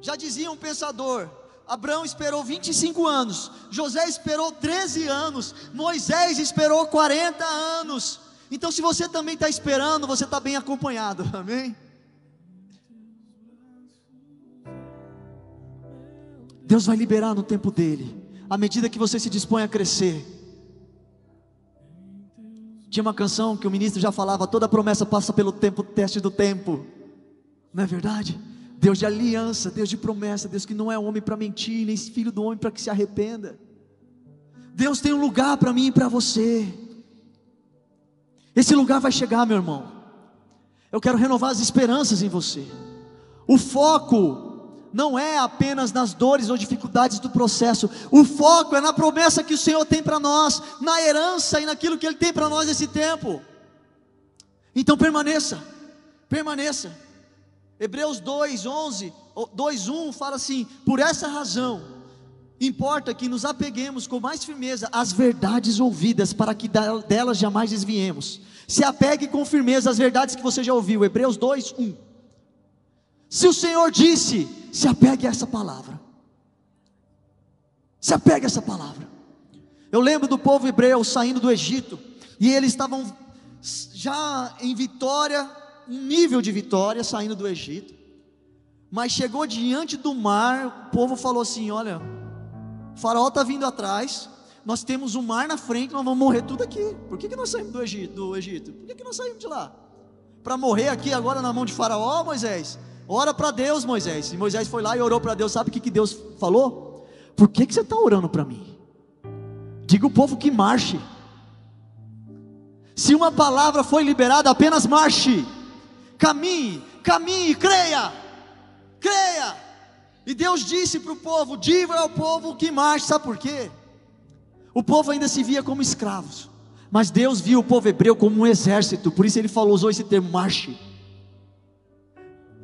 Já dizia um pensador: Abraão esperou 25 anos, José esperou 13 anos, Moisés esperou 40 anos. Então, se você também está esperando, você está bem acompanhado, amém? Deus vai liberar no tempo dele à medida que você se dispõe a crescer. Tinha uma canção que o ministro já falava: toda promessa passa pelo tempo, teste do tempo. Não é verdade? Deus de aliança, Deus de promessa, Deus que não é homem para mentir, nem filho do homem para que se arrependa. Deus tem um lugar para mim e para você. Esse lugar vai chegar, meu irmão. Eu quero renovar as esperanças em você. O foco não é apenas nas dores ou dificuldades do processo, o foco é na promessa que o Senhor tem para nós, na herança e naquilo que Ele tem para nós nesse tempo. Então permaneça, permaneça. Hebreus 2, 11, 2, 1 fala assim: por essa razão, importa que nos apeguemos com mais firmeza às verdades ouvidas, para que delas jamais desviemos. Se apegue com firmeza às verdades que você já ouviu. Hebreus 2, 1. Se o Senhor disse, se apegue a essa palavra. Se apegue a essa palavra. Eu lembro do povo hebreu saindo do Egito, e eles estavam já em vitória, um nível de vitória, saindo do Egito. Mas chegou diante do mar, o povo falou assim: Olha, o faraó está vindo atrás, nós temos um mar na frente, nós vamos morrer tudo aqui. Por que, que nós saímos do Egito? Do Egito? Por que, que nós saímos de lá? Para morrer aqui agora na mão de Faraó, Moisés? Ora para Deus, Moisés. E Moisés foi lá e orou para Deus. Sabe o que, que Deus falou? Por que, que você está orando para mim? Diga o povo que marche. Se uma palavra foi liberada, apenas marche. Caminhe, caminhe, creia, creia. E Deus disse para o povo: diga ao povo que marche. Sabe por quê? O povo ainda se via como escravos, mas Deus via o povo hebreu como um exército, por isso ele falou, usou esse termo, marche.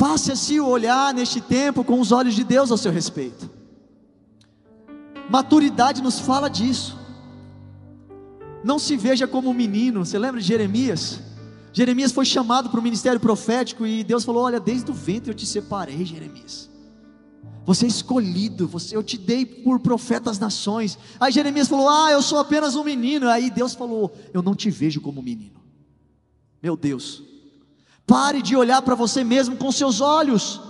Passe a se olhar neste tempo com os olhos de Deus ao seu respeito. Maturidade nos fala disso. Não se veja como um menino. Você lembra de Jeremias? Jeremias foi chamado para o ministério profético e Deus falou: Olha, desde o ventre eu te separei, Jeremias. Você é escolhido, você, eu te dei por profeta às nações. Aí Jeremias falou: Ah, eu sou apenas um menino. Aí Deus falou: Eu não te vejo como menino. Meu Deus, pare de olhar para você mesmo com seus olhos.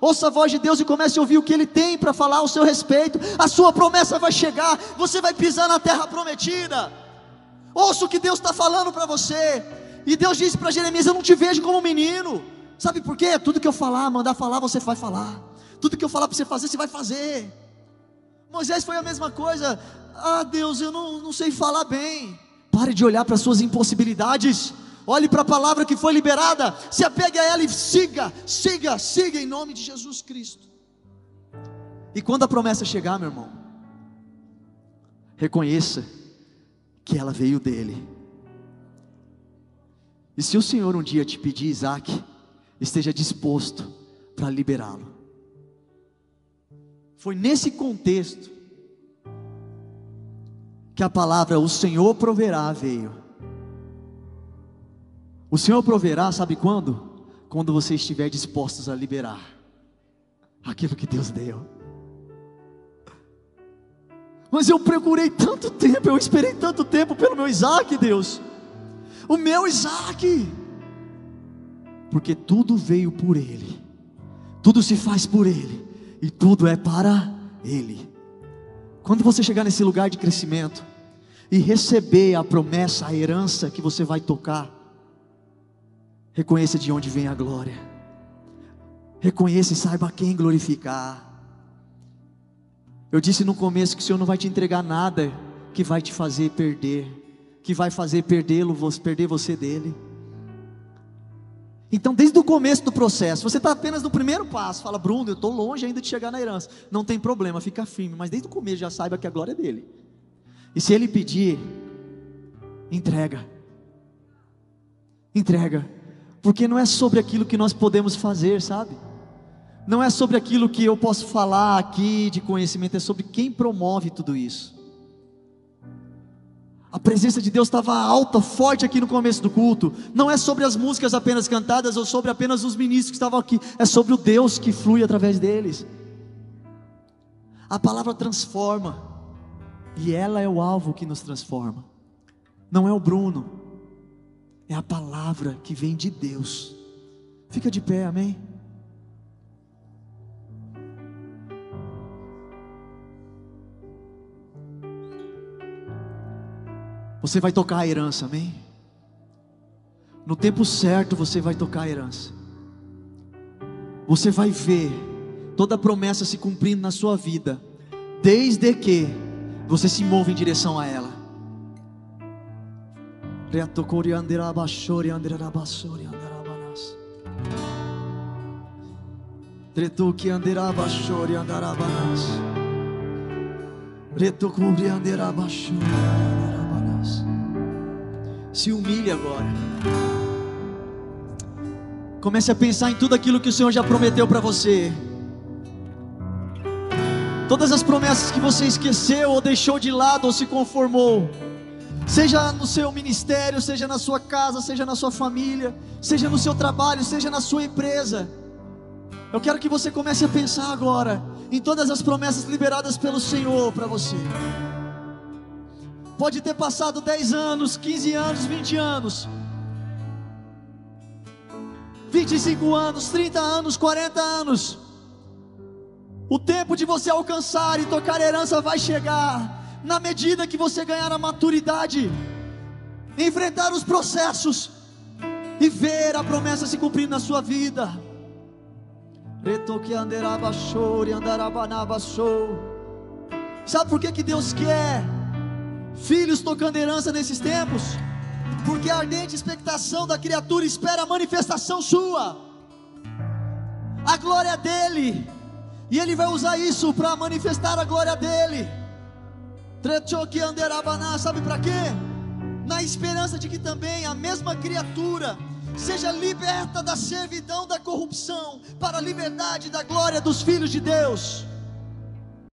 Ouça a voz de Deus e comece a ouvir o que Ele tem para falar ao seu respeito. A sua promessa vai chegar, você vai pisar na terra prometida. Ouça o que Deus está falando para você. E Deus disse para Jeremias: Eu não te vejo como menino. Sabe por quê? Tudo que eu falar, mandar falar, você vai falar. Tudo que eu falar para você fazer, você vai fazer. Moisés foi a mesma coisa. Ah, Deus, eu não, não sei falar bem. Pare de olhar para suas impossibilidades. Olhe para a palavra que foi liberada. Se apegue a ela e siga, siga, siga em nome de Jesus Cristo. E quando a promessa chegar, meu irmão, reconheça que ela veio dele. E se o Senhor um dia te pedir Isaac, esteja disposto para liberá-lo. Foi nesse contexto que a palavra o Senhor proverá veio. O Senhor proverá, sabe quando? Quando você estiver dispostos a liberar aquilo que Deus deu. Mas eu procurei tanto tempo, eu esperei tanto tempo pelo meu Isaac, Deus. O meu Isaac. Porque tudo veio por Ele, tudo se faz por Ele, e tudo é para Ele. Quando você chegar nesse lugar de crescimento e receber a promessa, a herança que você vai tocar, reconheça de onde vem a glória, reconheça e saiba quem glorificar. Eu disse no começo que o Senhor não vai te entregar nada que vai te fazer perder, que vai fazer perdê-lo, perder você dele. Então, desde o começo do processo, você está apenas no primeiro passo, fala, Bruno, eu estou longe ainda de chegar na herança. Não tem problema, fica firme, mas desde o começo já saiba que a glória é dele. E se ele pedir, entrega. Entrega. Porque não é sobre aquilo que nós podemos fazer, sabe? não é sobre aquilo que eu posso falar aqui de conhecimento, é sobre quem promove tudo isso. A presença de Deus estava alta, forte aqui no começo do culto. Não é sobre as músicas apenas cantadas ou sobre apenas os ministros que estavam aqui, é sobre o Deus que flui através deles. A palavra transforma, e ela é o alvo que nos transforma. Não é o Bruno, é a palavra que vem de Deus. Fica de pé, amém? Você vai tocar a herança, amém? No tempo certo você vai tocar a herança. Você vai ver toda a promessa se cumprindo na sua vida, desde que você se move em direção a ela. Tretuki andirabashori andarabanas. Retokubri andirabashori se humilhe agora. Comece a pensar em tudo aquilo que o Senhor já prometeu para você. Todas as promessas que você esqueceu ou deixou de lado ou se conformou. Seja no seu ministério, seja na sua casa, seja na sua família, seja no seu trabalho, seja na sua empresa. Eu quero que você comece a pensar agora em todas as promessas liberadas pelo Senhor para você. Pode ter passado 10 anos, 15 anos, 20 anos, 25 anos, 30 anos, 40 anos. O tempo de você alcançar e tocar herança vai chegar na medida que você ganhar a maturidade, enfrentar os processos e ver a promessa se cumprir na sua vida. Sabe por que, que Deus quer? filhos tocando herança nesses tempos, porque a ardente expectação da criatura espera a manifestação sua, a glória dele, e ele vai usar isso para manifestar a glória dele. Sabe para quê? Na esperança de que também a mesma criatura seja liberta da servidão da corrupção para a liberdade da glória dos filhos de Deus.